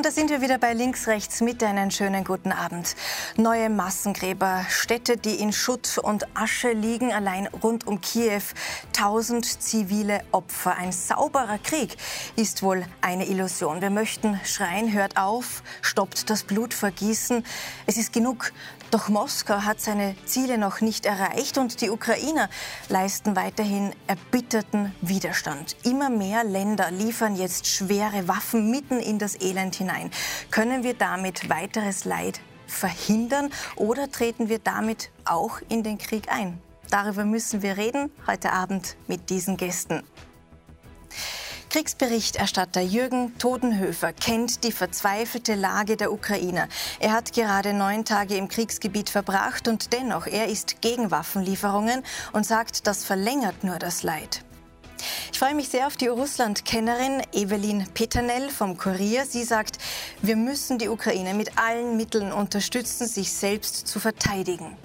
Und da sind wir wieder bei Links, Rechts, Mitte. Einen schönen guten Abend. Neue Massengräber, Städte, die in Schutt und Asche liegen, allein rund um Kiew. Tausend zivile Opfer. Ein sauberer Krieg ist wohl eine Illusion. Wir möchten schreien, hört auf, stoppt das Blutvergießen. Es ist genug. Doch Moskau hat seine Ziele noch nicht erreicht und die Ukrainer leisten weiterhin erbitterten Widerstand. Immer mehr Länder liefern jetzt schwere Waffen mitten in das Elend hinein. Können wir damit weiteres Leid verhindern oder treten wir damit auch in den Krieg ein? Darüber müssen wir reden heute Abend mit diesen Gästen. Kriegsberichterstatter Jürgen Todenhöfer kennt die verzweifelte Lage der Ukrainer. Er hat gerade neun Tage im Kriegsgebiet verbracht und dennoch, er ist gegen Waffenlieferungen und sagt, das verlängert nur das Leid. Ich freue mich sehr auf die Russland-Kennerin Evelyn Peternell vom Kurier. Sie sagt, wir müssen die Ukraine mit allen Mitteln unterstützen, sich selbst zu verteidigen.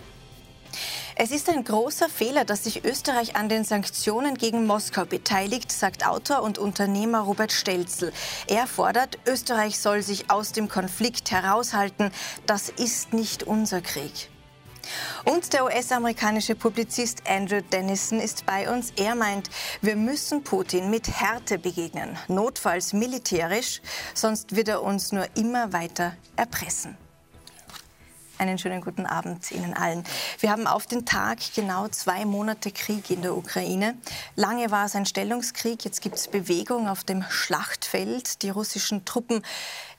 Es ist ein großer Fehler, dass sich Österreich an den Sanktionen gegen Moskau beteiligt, sagt Autor und Unternehmer Robert Stelzel. Er fordert, Österreich soll sich aus dem Konflikt heraushalten. Das ist nicht unser Krieg. Und der US-amerikanische Publizist Andrew Dennison ist bei uns. Er meint, wir müssen Putin mit Härte begegnen, notfalls militärisch, sonst wird er uns nur immer weiter erpressen. Einen schönen guten Abend Ihnen allen. Wir haben auf den Tag genau zwei Monate Krieg in der Ukraine. Lange war es ein Stellungskrieg, jetzt gibt es Bewegung auf dem Schlachtfeld. Die russischen Truppen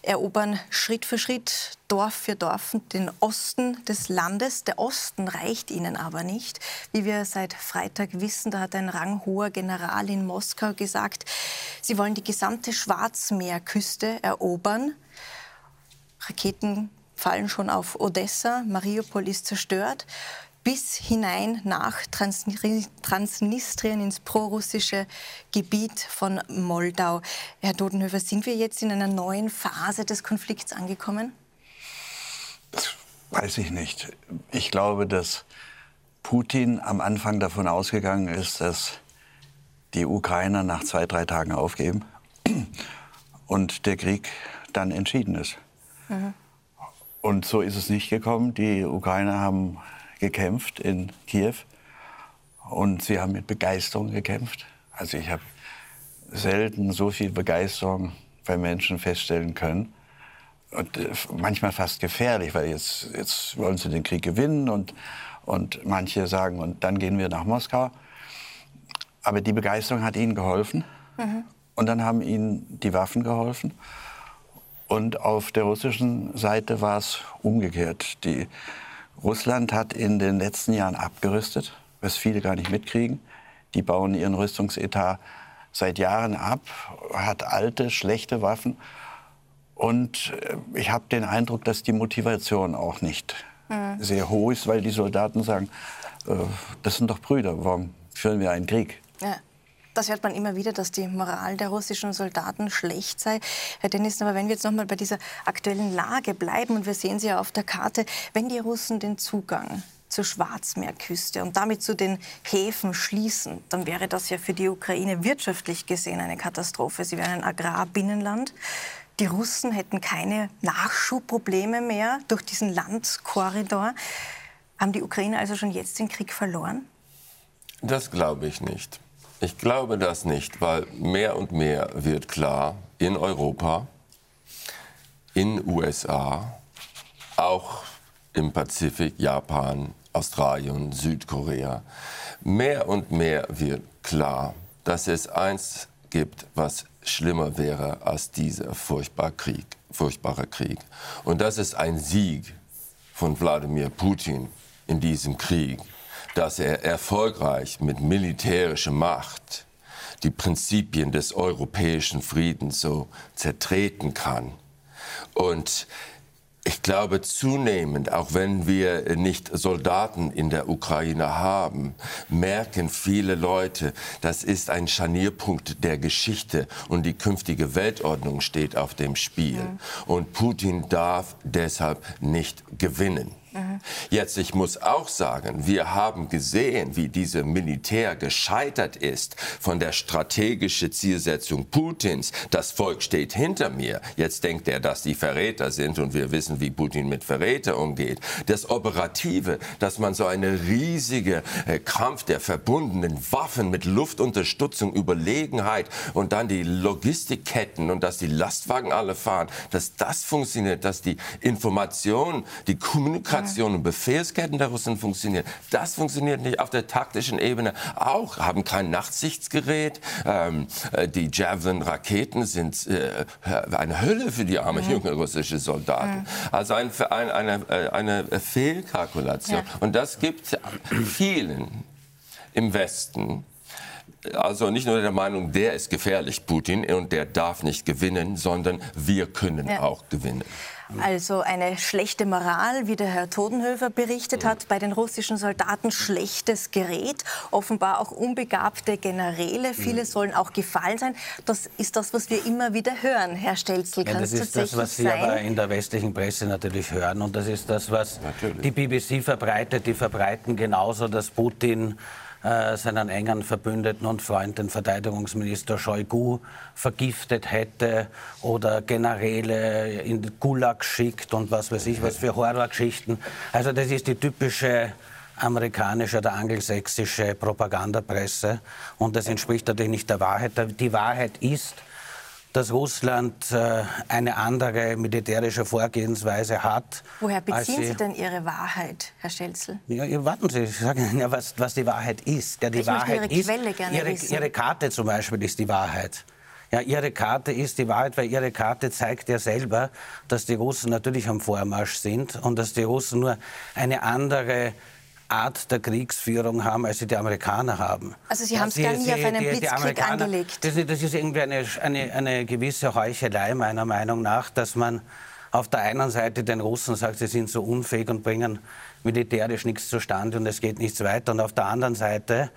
erobern Schritt für Schritt, Dorf für Dorf den Osten des Landes. Der Osten reicht ihnen aber nicht. Wie wir seit Freitag wissen, da hat ein ranghoher General in Moskau gesagt, sie wollen die gesamte Schwarzmeerküste erobern. Raketen fallen schon auf Odessa, Mariupol ist zerstört, bis hinein nach Transnistrien ins prorussische Gebiet von Moldau. Herr Dodenhöfer, sind wir jetzt in einer neuen Phase des Konflikts angekommen? Das weiß ich nicht. Ich glaube, dass Putin am Anfang davon ausgegangen ist, dass die Ukrainer nach zwei, drei Tagen aufgeben und der Krieg dann entschieden ist. Mhm. Und so ist es nicht gekommen. Die Ukrainer haben gekämpft in Kiew und sie haben mit Begeisterung gekämpft. Also ich habe selten so viel Begeisterung bei Menschen feststellen können. Und äh, manchmal fast gefährlich, weil jetzt, jetzt wollen sie den Krieg gewinnen und, und manche sagen, und dann gehen wir nach Moskau. Aber die Begeisterung hat ihnen geholfen. Mhm. Und dann haben ihnen die Waffen geholfen. Und auf der russischen Seite war es umgekehrt. Die, Russland hat in den letzten Jahren abgerüstet, was viele gar nicht mitkriegen. Die bauen ihren Rüstungsetat seit Jahren ab, hat alte, schlechte Waffen. Und äh, ich habe den Eindruck, dass die Motivation auch nicht mhm. sehr hoch ist, weil die Soldaten sagen, äh, das sind doch Brüder, warum führen wir einen Krieg? Ja. Das hört man immer wieder, dass die Moral der russischen Soldaten schlecht sei. Herr Dennis, aber wenn wir jetzt noch mal bei dieser aktuellen Lage bleiben und wir sehen sie ja auf der Karte, wenn die Russen den Zugang zur Schwarzmeerküste und damit zu den Häfen schließen, dann wäre das ja für die Ukraine wirtschaftlich gesehen eine Katastrophe. Sie wären ein Agrarbinnenland. Die Russen hätten keine Nachschubprobleme mehr durch diesen Landkorridor. Haben die Ukrainer also schon jetzt den Krieg verloren? Das glaube ich nicht. Ich glaube das nicht, weil mehr und mehr wird klar in Europa, in USA, auch im Pazifik, Japan, Australien, Südkorea, mehr und mehr wird klar, dass es eins gibt, was schlimmer wäre als dieser furchtbare Krieg, furchtbare Krieg. Und das ist ein Sieg von Wladimir Putin in diesem Krieg dass er erfolgreich mit militärischer Macht die Prinzipien des europäischen Friedens so zertreten kann. Und ich glaube zunehmend, auch wenn wir nicht Soldaten in der Ukraine haben, merken viele Leute, das ist ein Scharnierpunkt der Geschichte und die künftige Weltordnung steht auf dem Spiel. Mhm. Und Putin darf deshalb nicht gewinnen. Jetzt, ich muss auch sagen, wir haben gesehen, wie diese Militär gescheitert ist von der strategischen Zielsetzung Putins. Das Volk steht hinter mir. Jetzt denkt er, dass die Verräter sind und wir wissen, wie Putin mit Verräter umgeht. Das Operative, dass man so eine riesige äh, Kampf der verbundenen Waffen mit Luftunterstützung, Überlegenheit und dann die Logistikketten und dass die Lastwagen alle fahren, dass das funktioniert, dass die Information, die Kommunikation und Befehlsketten der Russen funktionieren. Das funktioniert nicht auf der taktischen Ebene. Auch haben kein Nachtsichtsgerät. Ähm, äh, die Javelin-Raketen sind äh, eine Hölle für die arme junge russische Soldaten. Also ein, ein, eine, äh, eine Fehlkalkulation. Und das gibt vielen im Westen also nicht nur der Meinung, der ist gefährlich, Putin, und der darf nicht gewinnen, sondern wir können ja. auch gewinnen. Also eine schlechte Moral, wie der Herr Todenhöfer berichtet hat, bei den russischen Soldaten schlechtes Gerät, offenbar auch unbegabte Generäle. Viele mhm. sollen auch gefallen sein. Das ist das, was wir immer wieder hören, Herr Stelzl. Kann ja, das ist das, was Sie sein? aber in der westlichen Presse natürlich hören. Und das ist das, was natürlich. die BBC verbreitet. Die verbreiten genauso, dass Putin äh, seinen engen Verbündeten und Freund, den Verteidigungsminister Shoigu, vergiftet hätte oder Generäle in Gulag schickt und was weiß ich, was für Horrorgeschichten. Also das ist die typische amerikanische oder angelsächsische Propagandapresse und das entspricht natürlich nicht der Wahrheit. Die Wahrheit ist, dass Russland äh, eine andere militärische Vorgehensweise hat. Woher beziehen Sie, Sie denn Ihre Wahrheit, Herr Schelzel? Ja, warten Sie, ich sage Ihnen ja, was, was die Wahrheit ist. Ja, die ich Wahrheit Ihre ist, Quelle gerne ihre, wissen. ihre Karte zum Beispiel ist die Wahrheit. Ja, Ihre Karte ist die Wahrheit, weil Ihre Karte zeigt ja selber, dass die Russen natürlich am Vormarsch sind und dass die Russen nur eine andere Art der Kriegsführung haben, als sie die Amerikaner haben. Also Sie haben es gar nie auf einen die, Blitzkrieg die angelegt. Das, das, ist irgendwie eine, eine, eine gewisse Heuchelei meiner Meinung nach, dass man auf der einen Seite den Russen sagt, sie sind so unfähig und bringen militärisch nichts zustande und es geht nichts weiter. Und auf der anderen Seite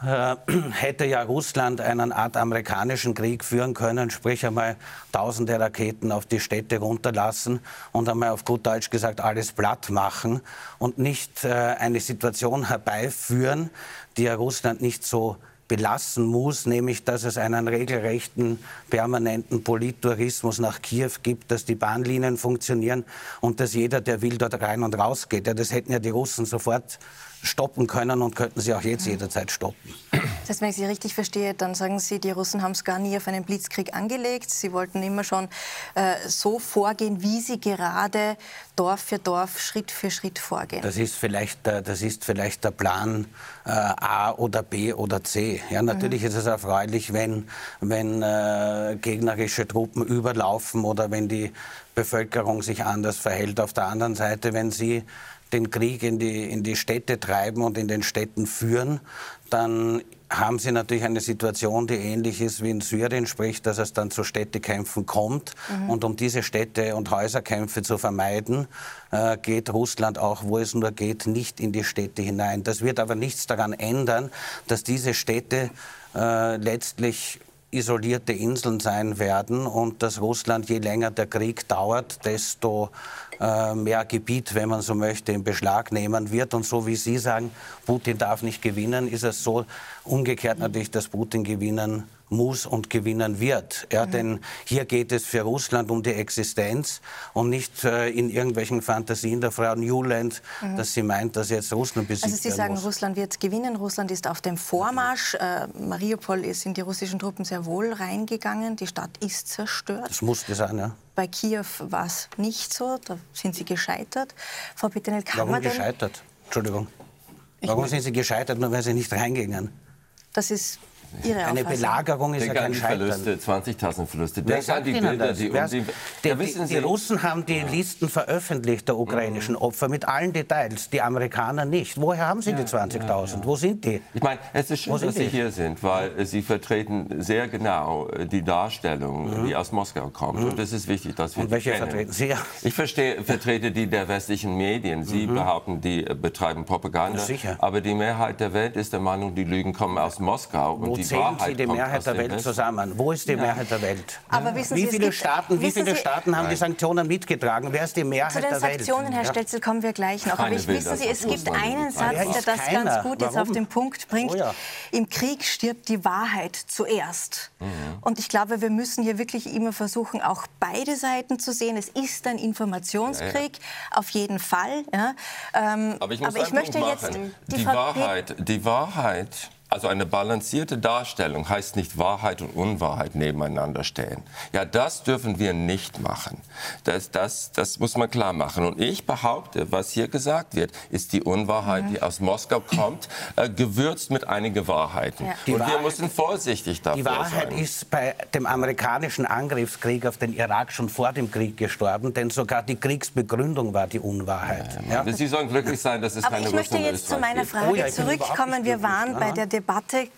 hätte ja Russland einen Art amerikanischen Krieg führen können, sprich einmal tausende Raketen auf die Städte runterlassen und einmal auf gut Deutsch gesagt alles platt machen und nicht äh, eine Situation herbeiführen, die ja Russland nicht so belassen muss, nämlich dass es einen regelrechten permanenten Polittourismus nach Kiew gibt, dass die Bahnlinien funktionieren und dass jeder, der will, dort rein und raus geht. Ja, das hätten ja die Russen sofort stoppen können und könnten sie auch jetzt jederzeit stoppen. Das heißt, wenn ich Sie richtig verstehe, dann sagen Sie, die Russen haben es gar nie auf einen Blitzkrieg angelegt. Sie wollten immer schon äh, so vorgehen, wie sie gerade Dorf für Dorf, Schritt für Schritt vorgehen. Das ist vielleicht, der, das ist vielleicht der Plan äh, A oder B oder C. Ja, natürlich mhm. ist es erfreulich, wenn, wenn äh, gegnerische Truppen überlaufen oder wenn die Bevölkerung sich anders verhält. Auf der anderen Seite, wenn sie den Krieg in die, in die Städte treiben und in den Städten führen, dann haben sie natürlich eine Situation, die ähnlich ist wie in Syrien, sprich, dass es dann zu Städtekämpfen kommt. Mhm. Und um diese Städte- und Häuserkämpfe zu vermeiden, äh, geht Russland auch, wo es nur geht, nicht in die Städte hinein. Das wird aber nichts daran ändern, dass diese Städte äh, letztlich isolierte Inseln sein werden und dass Russland, je länger der Krieg dauert, desto äh, mehr Gebiet, wenn man so möchte, in Beschlag nehmen wird. Und so wie Sie sagen, Putin darf nicht gewinnen, ist es so umgekehrt natürlich, dass Putin gewinnen muss und gewinnen wird. Ja, mhm. Denn hier geht es für Russland um die Existenz und nicht äh, in irgendwelchen Fantasien der Frau Newland, mhm. dass sie meint, dass jetzt Russland besiegt Also Sie sagen, muss. Russland wird gewinnen, Russland ist auf dem Vormarsch. Äh, Mariupol sind die russischen Truppen sehr wohl reingegangen, die Stadt ist zerstört. Das musste sein, ja. Bei Kiew war es nicht so, da sind sie gescheitert. Frau Pittenel, kann Warum man denn... gescheitert? Entschuldigung. Warum sind Sie gescheitert, nur weil Sie nicht reingingen? Das ist Ihre Eine Belagerung ist Denk ja kein Scheitern. Verluste, 20.000 Verluste. Denk an die Bilder, die, um die, die, die, die Russen haben die Listen veröffentlicht der ukrainischen mhm. Opfer mit allen Details, die Amerikaner nicht. Woher haben sie die 20.000? Ja, ja. Wo sind die? Ich meine, es ist schön, dass Sie hier sind, weil Sie vertreten sehr genau äh, die Darstellung, mhm. die aus Moskau kommt. Mhm. Und es ist wichtig, dass wir Und welche kennen. vertreten Sie? Ich verstehe, vertrete die der westlichen Medien. Sie mhm. behaupten, die betreiben Propaganda. Sicher. Aber die Mehrheit der Welt ist der Meinung, die Lügen kommen aus Moskau. Und Wahrheit Sie die Mehrheit der Welt zusammen? Wo ist die Mehrheit der Welt? Aber wissen wie Sie, es viele Staaten, wie viele Sie- Staaten haben die Sanktionen mitgetragen? Wer ist die Mehrheit Zu den der Welt? Sanktionen, Herr Ja. Stelzel, kommen wir gleich noch. Aber Keiner ich, will wissen Sie, es gibt einen. Satz, Ja, der das keiner. ganz gut jetzt auf den Punkt bringt. Oh ja. Im Krieg stirbt die Wahrheit zuerst. Mhm. Und ich glaube, wir müssen hier wirklich immer versuchen, auch beide Seiten zu sehen. Es ist ein Informationskrieg, auf jeden Fall. Ja. Ähm, Aber ich muss einen möchte Punkt jetzt machen. die, die, Wahrheit, die Wahrheit, also eine balancierte Darstellung heißt nicht Wahrheit und Unwahrheit nebeneinander stellen. Ja, das dürfen wir nicht machen. Das, das, das muss man klar machen. Und ich behaupte, was hier gesagt wird, ist die Unwahrheit, Mhm. die aus Moskau kommt, äh, gewürzt mit einigen Wahrheiten. Ja. Und wir Wahrheit- müssen vorsichtig dafür Die Wahrheit sein. ist bei dem amerikanischen Angriffskrieg auf den Irak schon vor dem Krieg gestorben, denn sogar die Kriegsbegründung war die Unwahrheit. Ja? Sie sollen glücklich sein, dass es Aber keine ich möchte Russen und jetzt zu meiner gibt. Frage Oh ja, ich zurückkommen. Wir waren bei der Debatte,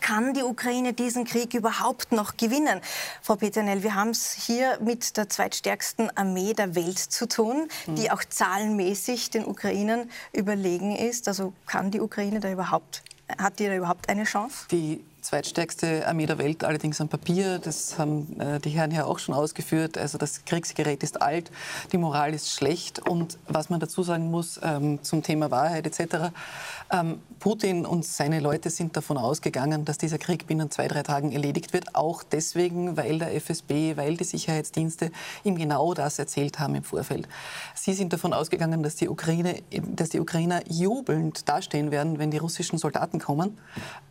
kann die Ukraine diesen Krieg überhaupt noch gewinnen? Frau Peternell, wir haben es hier mit der zweitstärksten Armee der Welt zu tun, die auch zahlenmäßig den Ukrainern überlegen ist. Also kann die Ukraine da überhaupt, hat die da überhaupt eine Chance? Die zweitstärkste Armee der Welt, allerdings am Papier. Das haben äh, die Herren ja auch schon ausgeführt. Also das Kriegsgerät ist alt, die Moral ist schlecht. Und was man dazu sagen muss ähm, zum Thema Wahrheit etc., Putin und seine Leute sind davon ausgegangen, dass dieser Krieg binnen zwei, drei Tagen erledigt wird. Auch deswegen, weil der FSB, weil die Sicherheitsdienste ihm genau das erzählt haben im Vorfeld. Sie sind davon ausgegangen, dass die, Ukraine, dass die Ukrainer jubelnd dastehen werden, wenn die russischen Soldaten kommen.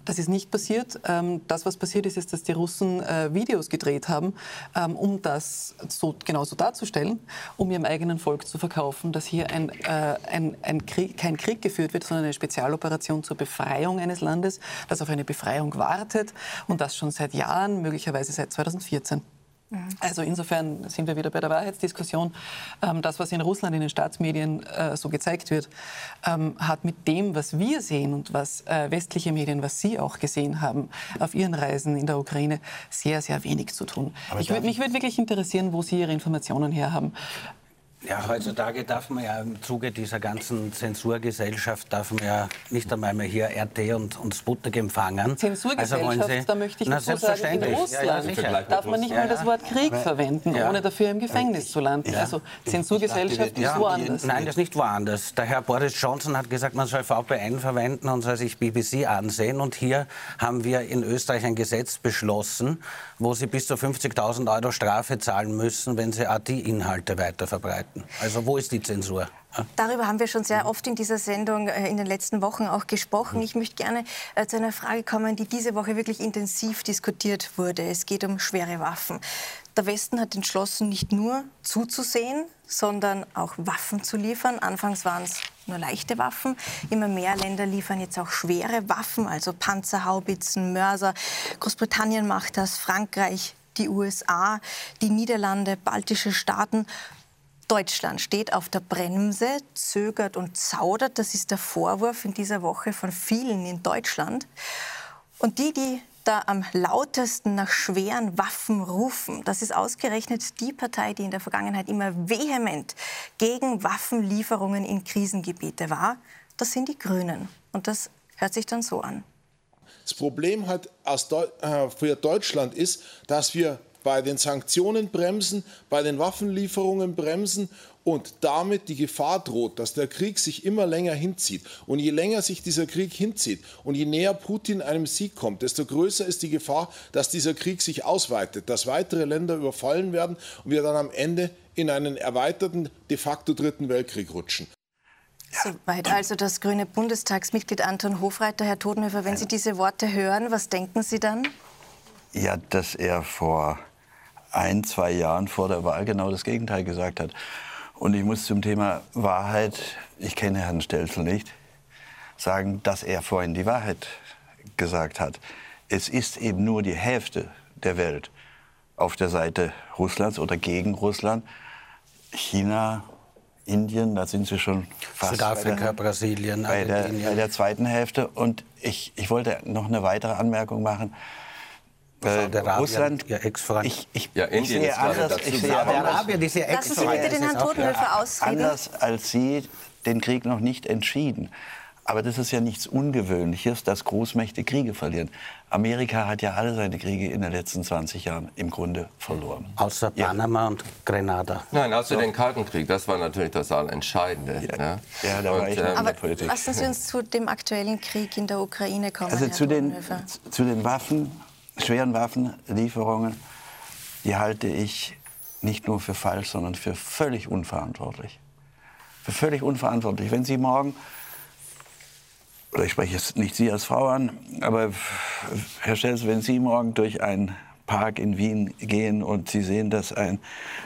Das ist nicht passiert. Ähm, Das, was passiert ist, ist, dass die Russen äh, Videos gedreht haben, ähm, um das so genauso darzustellen, um ihrem eigenen Volk zu verkaufen, dass hier ein, äh, ein, ein Krieg, kein Krieg geführt wird, sondern eine Spezialoperation zur Befreiung eines Landes, das auf eine Befreiung wartet und das schon seit Jahren, möglicherweise seit 2014. Also insofern sind wir wieder bei der Wahrheitsdiskussion. Ähm, Das, was in Russland in den Staatsmedien äh, so gezeigt wird, ähm, hat mit dem, was wir sehen und was äh, westliche Medien, was Sie auch gesehen haben auf Ihren Reisen in der Ukraine, sehr, sehr wenig zu tun. Ich mich würde wirklich interessieren, wo Sie Ihre Informationen her haben. Ja, heutzutage darf man ja im Zuge dieser ganzen Zensurgesellschaft darf man ja nicht einmal mehr hier RT und, und Sputnik empfangen. Zensurgesellschaft, Also Sie- da möchte ich Na, dazu sagen, in. Russland Ja, ja, darf man nicht mal das Wort Krieg verwenden, Ja. ohne dafür im Gefängnis zu landen. Also Zensurgesellschaft ist woanders. Nein, das ist nicht woanders. Der Herr Boris Johnson hat gesagt, man soll VPN verwenden und soll sich BBC ansehen. Und hier haben wir in Österreich ein Gesetz beschlossen, wo Sie bis zu 50.000 Euro Strafe zahlen müssen, wenn Sie AT-Inhalte weiterverbreiten. Also wo ist die Zensur? Darüber haben wir schon sehr oft in dieser Sendung äh, in den letzten Wochen auch gesprochen. Ich möchte gerne äh, zu einer Frage kommen, die diese Woche wirklich intensiv diskutiert wurde. Es geht um schwere Waffen. Der Westen hat entschlossen, nicht nur zuzusehen, sondern auch Waffen zu liefern. Anfangs waren es nur leichte Waffen. Immer mehr Länder liefern jetzt auch schwere Waffen, also Panzerhaubitzen, Mörser. Großbritannien macht das, Frankreich, die USA, die Niederlande, baltische Staaten. Deutschland steht auf der Bremse, zögert und zaudert. Das ist der Vorwurf in dieser Woche von vielen in Deutschland. Und die, die da am lautesten nach schweren Waffen rufen, das ist ausgerechnet die Partei, die in der Vergangenheit immer vehement gegen Waffenlieferungen in Krisengebiete war. Das sind die Grünen. Und das hört sich dann so an. Das Problem halt aus Deu äh, für Deutschland ist, dass wir bei den Sanktionen bremsen, bei den Waffenlieferungen bremsen und damit die Gefahr droht, dass der Krieg sich immer länger hinzieht. Und je länger sich dieser Krieg hinzieht und je näher Putin einem Sieg kommt, desto größer ist die Gefahr, dass dieser Krieg sich ausweitet, dass weitere Länder überfallen werden und wir dann am Ende in einen erweiterten, de facto Dritten Weltkrieg rutschen. Soweit also das grüne Bundestagsmitglied Anton Hofreiter. Herr Todenhöfer, wenn Sie diese Worte hören, was denken Sie dann? Ja, dass er vor ein, zwei Jahren vor der Wahl genau das Gegenteil gesagt hat. Und ich muss zum Thema Wahrheit, ich kenne Herrn Stelzel nicht, sagen, dass er vorhin die Wahrheit gesagt hat. Es ist eben nur die Hälfte der Welt auf der Seite Russlands oder gegen Russland. China, Indien, da sind sie schon fast Südafrika, bei der, Brasilien, bei der, bei der zweiten Hälfte. Und ich, ich wollte noch eine weitere Anmerkung machen. Äh, Russland, Ex-Freund. ich, ich, Ja, ich sehe anders, ich sehe Arabien ist ja Lassen Sie bitte den Herrn Todenhöfer ausreden. anders als Sie den Krieg noch nicht entschieden. Aber das ist ja nichts Ungewöhnliches, dass Großmächte Kriege verlieren. Amerika hat ja alle seine Kriege in den letzten 20 Jahren im Grunde verloren. Außer Ja. Panama und Grenada. Nein, außer den Kalten Krieg, das war natürlich das Allerentscheidende. Ja. ne? Ja, da war ich ähm, in Aber der Politik. lassen Sie uns zu dem aktuellen Krieg in der Ukraine kommen, Also Herr zu den, zu den Waffen, schweren Waffenlieferungen, die halte ich nicht nur für falsch, sondern für völlig unverantwortlich. Für völlig unverantwortlich. Wenn Sie morgen, oder ich spreche jetzt nicht Sie als Frau an, aber Herr Stelz, wenn Sie morgen durch einen Park in Wien gehen und Sie sehen, dass ein,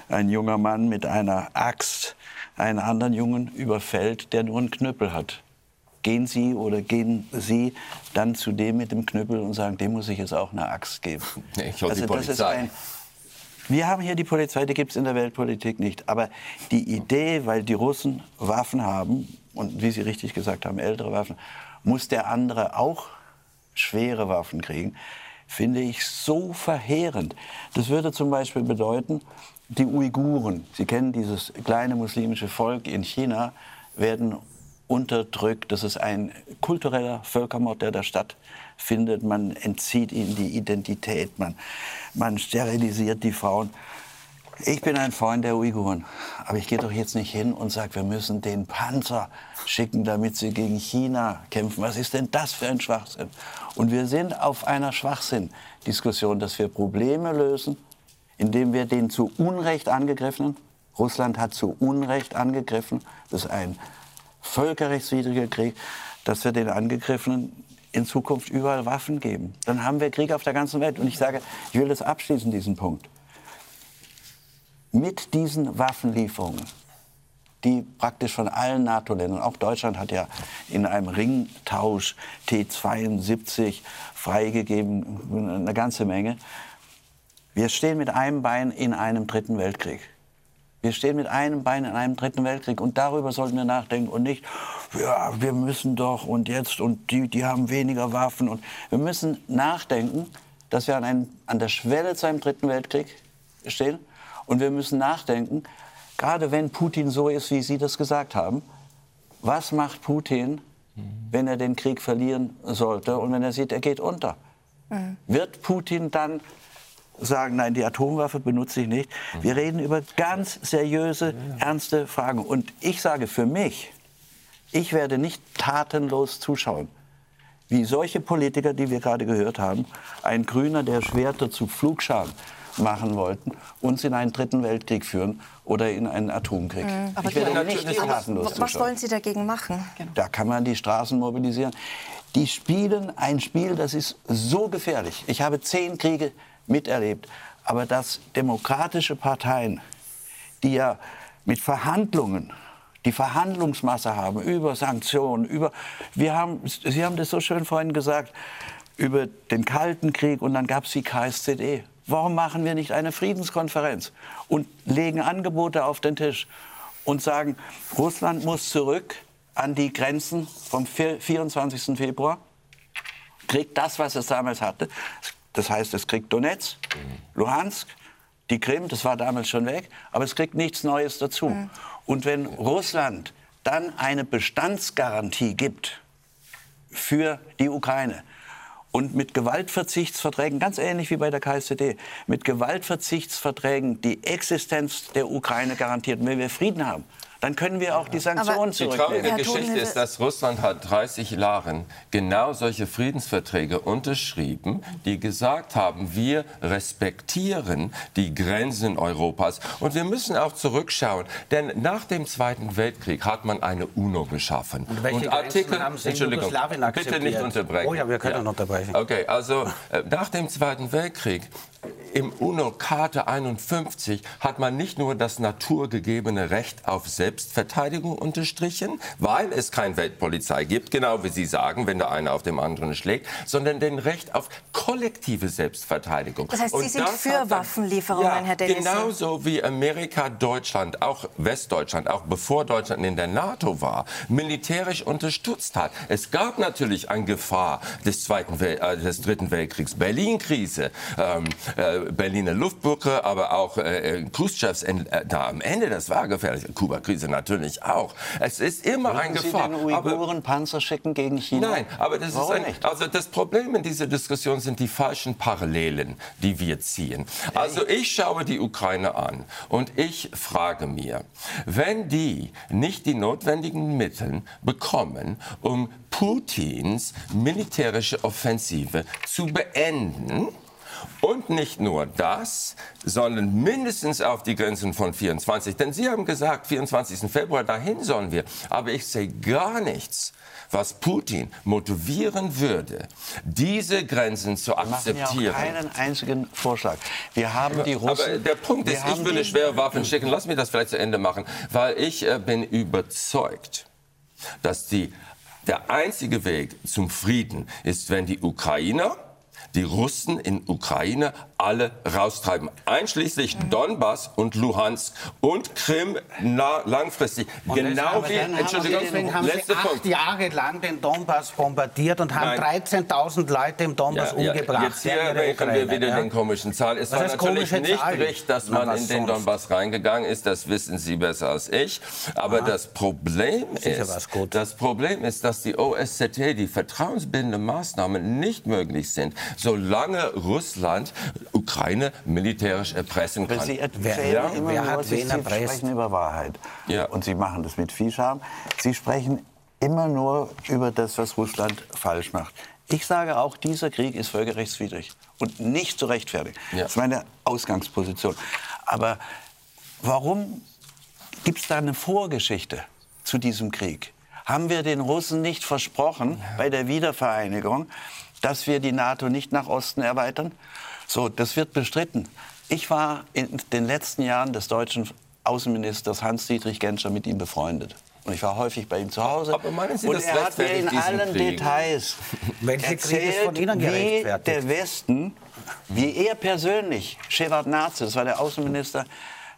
ein junger Mann mit einer Axt einen anderen Jungen überfällt, der nur einen Knüppel hat. Gehen Sie oder gehen Sie dann zu dem mit dem Knüppel und sagen, dem muss ich jetzt auch eine Axt geben? Ich hol die das ist Polizei. ein, wir haben hier die Polizei, die gibt es in der Weltpolitik nicht. Aber die Idee, weil die Russen Waffen haben, und wie Sie richtig gesagt haben, ältere Waffen, muss der andere auch schwere Waffen kriegen, finde ich so verheerend. Das würde zum Beispiel bedeuten, die Uiguren, Sie kennen dieses kleine muslimische Volk in China, werden unterdrückt. Das ist ein kultureller Völkermord, der da stattfindet. Man entzieht ihnen die Identität, man, man sterilisiert die Frauen. Ich bin ein Freund der Uiguren, aber ich gehe doch jetzt nicht hin und sage, wir müssen den Panzer schicken, damit sie gegen China kämpfen. Was ist denn das für ein Schwachsinn? Und wir sind auf einer Schwachsinn-Diskussion, dass wir Probleme lösen, indem wir den zu Unrecht angegriffenen, Russland hat zu Unrecht angegriffen, das ist ein völkerrechtswidriger Krieg, dass wir den Angegriffenen in Zukunft überall Waffen geben. Dann haben wir Krieg auf der ganzen Welt. Und ich sage, ich will das abschließen, diesen Punkt mit diesen Waffenlieferungen, die praktisch von allen NATO-Ländern, auch Deutschland hat ja in einem Ringtausch T-72 freigegeben, eine ganze Menge. Wir stehen mit einem Bein in einem dritten Weltkrieg. Wir stehen mit einem Bein in einem dritten Weltkrieg und darüber sollten wir nachdenken und nicht, ja, wir müssen doch und jetzt und die, die haben weniger Waffen und wir müssen nachdenken, dass wir an, einem, an der Schwelle zu einem dritten Weltkrieg stehen und wir müssen nachdenken, gerade wenn Putin so ist, wie Sie das gesagt haben, was macht Putin, wenn er den Krieg verlieren sollte und wenn er sieht, er geht unter? Wird Putin dann sagen, nein, die Atomwaffe benutze ich nicht? Wir reden über ganz seriöse, ernste Fragen. Und ich sage für mich, ich werde nicht tatenlos zuschauen, wie solche Politiker, die wir gerade gehört haben, ein Grüner, der Schwerter zu Pflugscharen machen wollten, uns in einen dritten Weltkrieg führen oder in einen Atomkrieg. Aber ich werde nicht aber tatenlos Was zuschauen. wollen Sie dagegen machen? Da kann man die Straßen mobilisieren. Die spielen ein Spiel, das ist so gefährlich. Ich habe zehn Kriege miterlebt. Aber dass demokratische Parteien, die ja mit Verhandlungen die Verhandlungsmasse haben über Sanktionen, über wir haben, Sie haben das so schön vorhin gesagt, über den Kalten Krieg und dann gab es die KSZE. Warum machen wir nicht eine Friedenskonferenz und legen Angebote auf den Tisch und sagen, Russland muss zurück an die Grenzen vom 24. Februar, kriegt das, was es damals hatte. Das heißt, es kriegt Donetsk, Luhansk, die Krim, das war damals schon weg, aber es kriegt nichts Neues dazu. Und wenn Russland dann eine Bestandsgarantie gibt für die Ukraine und mit Gewaltverzichtsverträgen, ganz ähnlich wie bei der KSZD, mit Gewaltverzichtsverträgen die Existenz der Ukraine garantiert. Und wenn wir Frieden haben, dann können wir auch die Sanktionen Die zurücknehmen. traurige Herr Geschichte ist, dass Russland hat 30 Jahren genau solche Friedensverträge unterschrieben, die gesagt haben, wir respektieren die Grenzen Europas. Und wir müssen auch zurückschauen, denn nach dem Zweiten Weltkrieg hat man eine UNO geschaffen. Und welche Grenzen haben Sie in Entschuldigung, bitte nicht unterbrechen. Oh ja, wir können unterbrechen. Okay, also äh, nach dem Zweiten Weltkrieg im UNO-Charta 51 hat man nicht nur das naturgegebene Recht auf Selbstverteidigung unterstrichen, weil es keine Weltpolizei gibt, genau wie Sie sagen, wenn der eine auf dem anderen schlägt, sondern den Recht auf kollektive Selbstverteidigung. Das heißt, Sie Und sind für dann- Waffenlieferungen, ja, Herr Dennis. Genauso wie Amerika Deutschland, auch Westdeutschland, auch bevor Deutschland in der NATO war, militärisch unterstützt hat. Es gab natürlich eine Gefahr des, Zweiten Wel äh, des Dritten Weltkriegs, Berlin-Krise, ähm, äh, äh, Berliner Luftbrücke, aber auch äh, äh Khrushchevs äh, da am Ende, das war gefährlich. Kuba-Krise natürlich auch. Es ist immer Würden ein Gefahr. Sie den Uiguren aber, Panzer schicken gegen China? Nein, aber das Warum ist ein, nicht? also das Problem in dieser Diskussion sind die falschen Parallelen, die wir ziehen. Also ich schaue die Ukraine an und ich frage mir, wenn die nicht die notwendigen Mittel bekommen, um Putins militärische Offensive zu beenden, und nicht nur das, sondern mindestens auf die Grenzen von 24. Denn Sie haben gesagt, 24. Februar, dahin sollen wir. Aber ich sehe gar nichts, was Putin motivieren würde, diese Grenzen zu Wir machen ja auch akzeptieren. keinen einzigen Vorschlag. Wir haben die Russen. Aber der Punkt ist, ich würde schwere Waffen schicken. Lass mich das vielleicht zu Ende machen, weil ich äh, bin überzeugt, dass die, der einzige Weg zum Frieden ist, wenn die Ukrainer die Russen in Ukraine alle raustreiben, einschließlich Mhm. Donbass und Luhansk und Krim na, langfristig. genau Aber wie, Entschuldigung, deswegen haben Sie acht Punkt. Jahre lang den Donbass bombardiert und haben Nein. 13.000 Leute im Donbass Ja, ja, umgebracht. jetzt hier rechnen wir wieder ja. den komischen Zahlen. Es Was war natürlich nicht Zahlen? recht, dass Na, man in den? Donbass reingegangen ist. Das wissen Sie besser als ich. Aber das Problem ist, das Problem ist, dass die OSZE, die vertrauensbildenden Maßnahmen nicht möglich sind, solange Russland Ukraine militärisch erpressen kann. Sie Wer- erzählen ja, immer wer hat Sie sprechen über Wahrheit. Ja. Und Sie machen das mit viel Charme. Sie sprechen immer nur über das, was Russland falsch macht. Ich sage auch, dieser Krieg ist völkerrechtswidrig und nicht zu rechtfertigen. Ja. Das ist meine Ausgangsposition. Aber warum gibt es da eine Vorgeschichte zu diesem Krieg? Haben wir den Russen nicht versprochen bei der Wiedervereinigung, dass wir die NATO nicht nach Osten erweitern? So, das wird bestritten. Ich war in den letzten Jahren des deutschen Außenministers Hans-Dietrich Genscher mit ihm befreundet. Und ich war häufig bei ihm zu Hause. Aber meinen Sie, und das er hat mir in allen Krieg? Details ist erzählt, von Ihnen wie der Westen, wie er persönlich, Shevardnadze, das war der Außenminister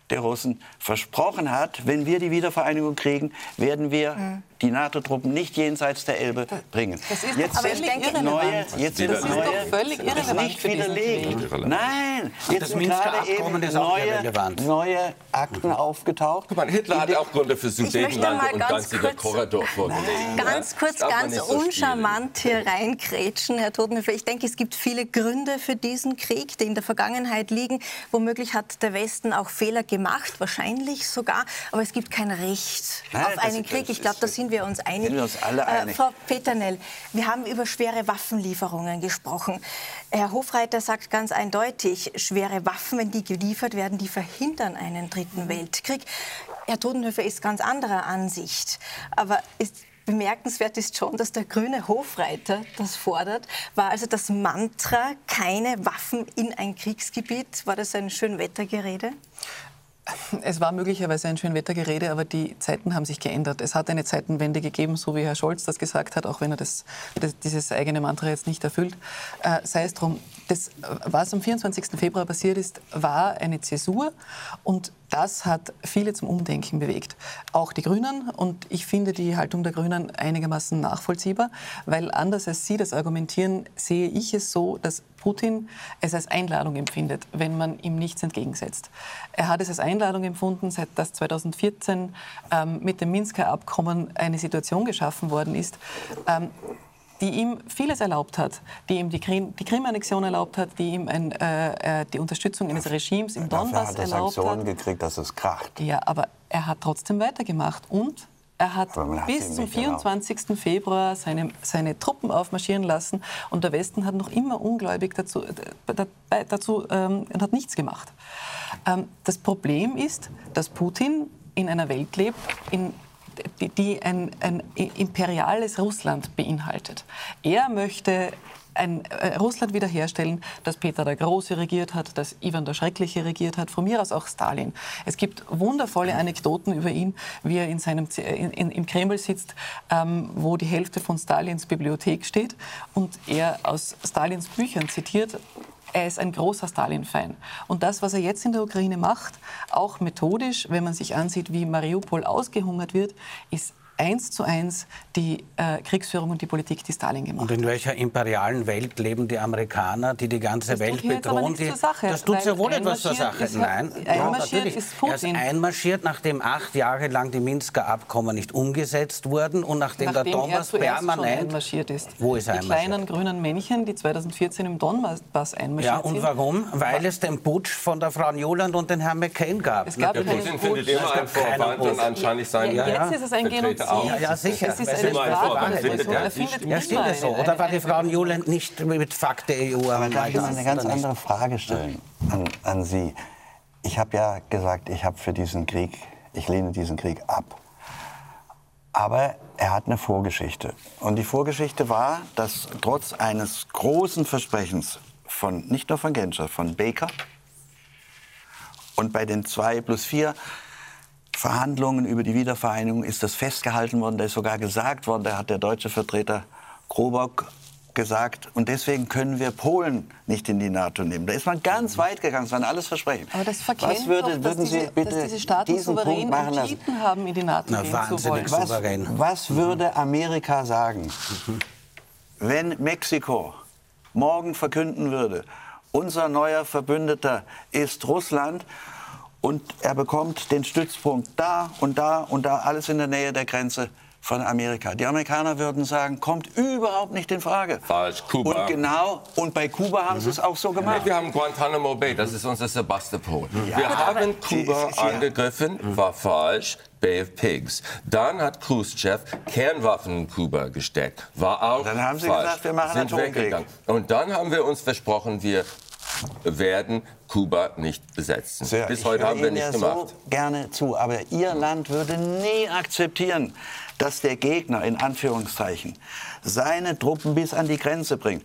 der Russen, versprochen hat, wenn wir die Wiedervereinigung kriegen, werden wir die NATO-Truppen nicht jenseits der Elbe bringen. Das ist jetzt doch sind völlig neue, jetzt Das ist neue, doch völlig das ist irrelevant nicht widerlegt. Nein, jetzt sind gerade eben neue, neue Akten aufgetaucht. Guck mal, Hitler hat auch Gründe für möchte Sudetenland mal und kurz- Korridor vorgelegt. Ganz kurz, ganz so uncharmant hier reinkrätschen, Herr Totenhöfer. Ich denke, es gibt viele Gründe für diesen Krieg, die in der Vergangenheit liegen. Womöglich hat der Westen auch Fehler gemacht, wahrscheinlich sogar. Aber es gibt kein Recht Nein, auf einen Krieg. Ich glaube, da sind wir uns einig. wir uns alle einig. Frau Peternell, wir haben über schwere Waffenlieferungen gesprochen. Herr Hofreiter sagt ganz eindeutig, schwere Waffen, wenn die geliefert werden, die verhindern einen dritten Weltkrieg. Herr Todenhöfer ist ganz anderer Ansicht. Aber ist bemerkenswert ist schon, dass der grüne Hofreiter das fordert. War also das Mantra, keine Waffen in ein Kriegsgebiet, war das ein Schönwettergerede? Es war möglicherweise ein Schönwettergerede, aber die Zeiten haben sich geändert. Es hat eine Zeitenwende gegeben, so wie Herr Scholz das gesagt hat, auch wenn er das, das, dieses eigene Mantra jetzt nicht erfüllt. Äh, sei es drum, das, was am 24. Februar passiert ist, war eine Zäsur und das hat viele zum Umdenken bewegt. Auch die Grünen und ich finde die Haltung der Grünen einigermaßen nachvollziehbar, weil anders als Sie das argumentieren, sehe ich es so, dass Putin es als Einladung empfindet, wenn man ihm nichts entgegensetzt. Er hat es als Einladung empfunden, seit das 2014 ähm, mit dem Minsker Abkommen eine Situation geschaffen worden ist, ähm, die ihm vieles erlaubt hat, die ihm die, Krim, die Krim-Annexion erlaubt hat, die ihm ein, äh, äh, die Unterstützung eines Regimes im Donbass hat er erlaubt Sanktionen hat. gekriegt, dass es kracht. Ja, aber er hat trotzdem weitergemacht und er hat bis zum nicht erlaubt. 24. Februar seine, seine Truppen aufmarschieren lassen und der Westen hat noch immer ungläubig dazu, äh, dabei- dazu ähm, hat nichts gemacht. Ähm, das Problem ist, dass Putin in einer Welt lebt, in die, ein, ein imperiales Russland beinhaltet. Er möchte ein äh, Russland wiederherstellen, das Peter der Große regiert hat, das Ivan der Schreckliche regiert hat, von mir aus auch Stalin. Es gibt wundervolle Anekdoten über ihn, wie er in seinem, in, in, im Kreml sitzt, ähm, wo die Hälfte von Stalins Bibliothek steht und er aus Stalins Büchern zitiert, er ist ein großer Stalin-Fan. Und das, was er jetzt in der Ukraine macht, auch methodisch, wenn man sich ansieht, wie Mariupol ausgehungert wird, ist eins zu eins die äh, Kriegsführung und die Politik, die Stalin gemacht hat. Und in welcher imperialen Welt leben die Amerikaner, die die ganze das Welt bedrohen? Die, Sache, das tut ja wohl etwas zur Sache. Ist, Nein, einmarschiert ja, ist Putin. Er ist einmarschiert, nachdem acht Jahre lang die Minsker Abkommen nicht umgesetzt wurden und nachdem, nachdem der Donbass permanent einmarschiert ist. Wo ist er Die kleinen grünen Männchen, die 2014 im Donbass einmarschiert Ja, und warum? Weil es den Putsch von der Frau Newland und den Herrn McCain gab. Es gab der Putin findet immer einen Vorwand und anscheinend sein ja, Jetzt ist es ein Genozid. Ja, ja, sicher. Es ist eine. Er findet ja, stimmt das so? Oder war die Frau Newland nicht mit Fakt der EU am Kann ich eine ganz andere Frage stellen an, an Sie? Ich habe ja gesagt, ich habe für diesen Krieg, ich lehne diesen Krieg ab. Aber er hat eine Vorgeschichte. Und die Vorgeschichte war, dass trotz eines großen Versprechens von, nicht nur von Genscher, von Baker und bei den zwei plus vier Verhandlungen über die Wiedervereinigung ist das festgehalten worden. Da ist sogar gesagt worden, da hat der deutsche Vertreter Krobock gesagt, und deswegen können wir Polen nicht in die NATO nehmen. Da ist man ganz weit gegangen, das waren alles Versprechen. Aber das verkennt was würde, doch, würden diese, Sie bitte dass diese Staaten diesen souverän Punkt machen lassen? haben, in die NATO Na, gehen wahnsinnig zu wollen. Was, was würde Amerika sagen, wenn Mexiko morgen verkünden würde, unser neuer Verbündeter ist Russland und er bekommt den Stützpunkt da und da und da, alles in der Nähe der Grenze von Amerika. Die Amerikaner würden sagen, kommt überhaupt nicht in Frage. Falsch, Kuba. Und genau, und bei Kuba haben sie es auch so gemacht. Wir haben Guantanamo Bay, das ist unser Sebastopol. Ja. Wir haben Kuba Sie- Sie- angegriffen, war falsch. Bay of Pigs. Dann hat Khrushchev Kernwaffen in Kuba gesteckt. War auch Dann haben Sie falsch. gesagt, wir machen Sind Atomkrieg. Und dann haben wir uns versprochen, wir werden Kuba nicht besetzen. Sehr, Bis heute haben wir nicht ja gemacht. so gerne zu, aber Ihr Land würde nie akzeptieren, dass der Gegner in Anführungszeichen seine Truppen bis an die Grenze bringt.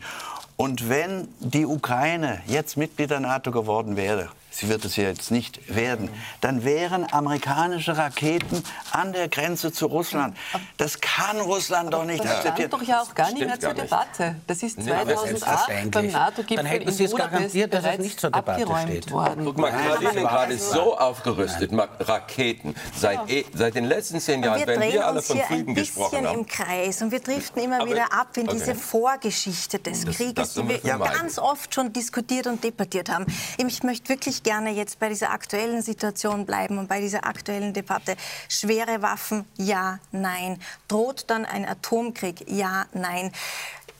Und wenn die Ukraine jetzt Mitglied der NATO geworden wäre, sie wird es ja jetzt nicht werden, dann wären amerikanische Raketen an der Grenze zu Russland. Das kann Russland doch nicht Das akzeptieren. stand doch ja auch gar nicht mehr zur. Debatte. Das ist Ja, aber 2008 selbstverständlich. beim Dann NATO-Gipfel hätten in Sie es Budapest garantiert, dass es nicht zur Debatte steht. worden. Guck mal, Kaliningrad ist so aufgerüstet Raketen seit, eh- seit den letzten zehn Jahren, Wir wenn drehen wir alle uns von hier ein Frieden gesprochen bisschen haben. im Kreis und wir driften immer Aber- wieder ab in okay. diese Vorgeschichte des Das- Krieges, das die wir wir ganz oft schon diskutiert und debattiert haben. Ich möchte wirklich gerne jetzt bei dieser aktuellen Situation bleiben und bei dieser aktuellen Debatte. Schwere Waffen, ja, nein. Droht dann ein Atomkrieg, ja, nein.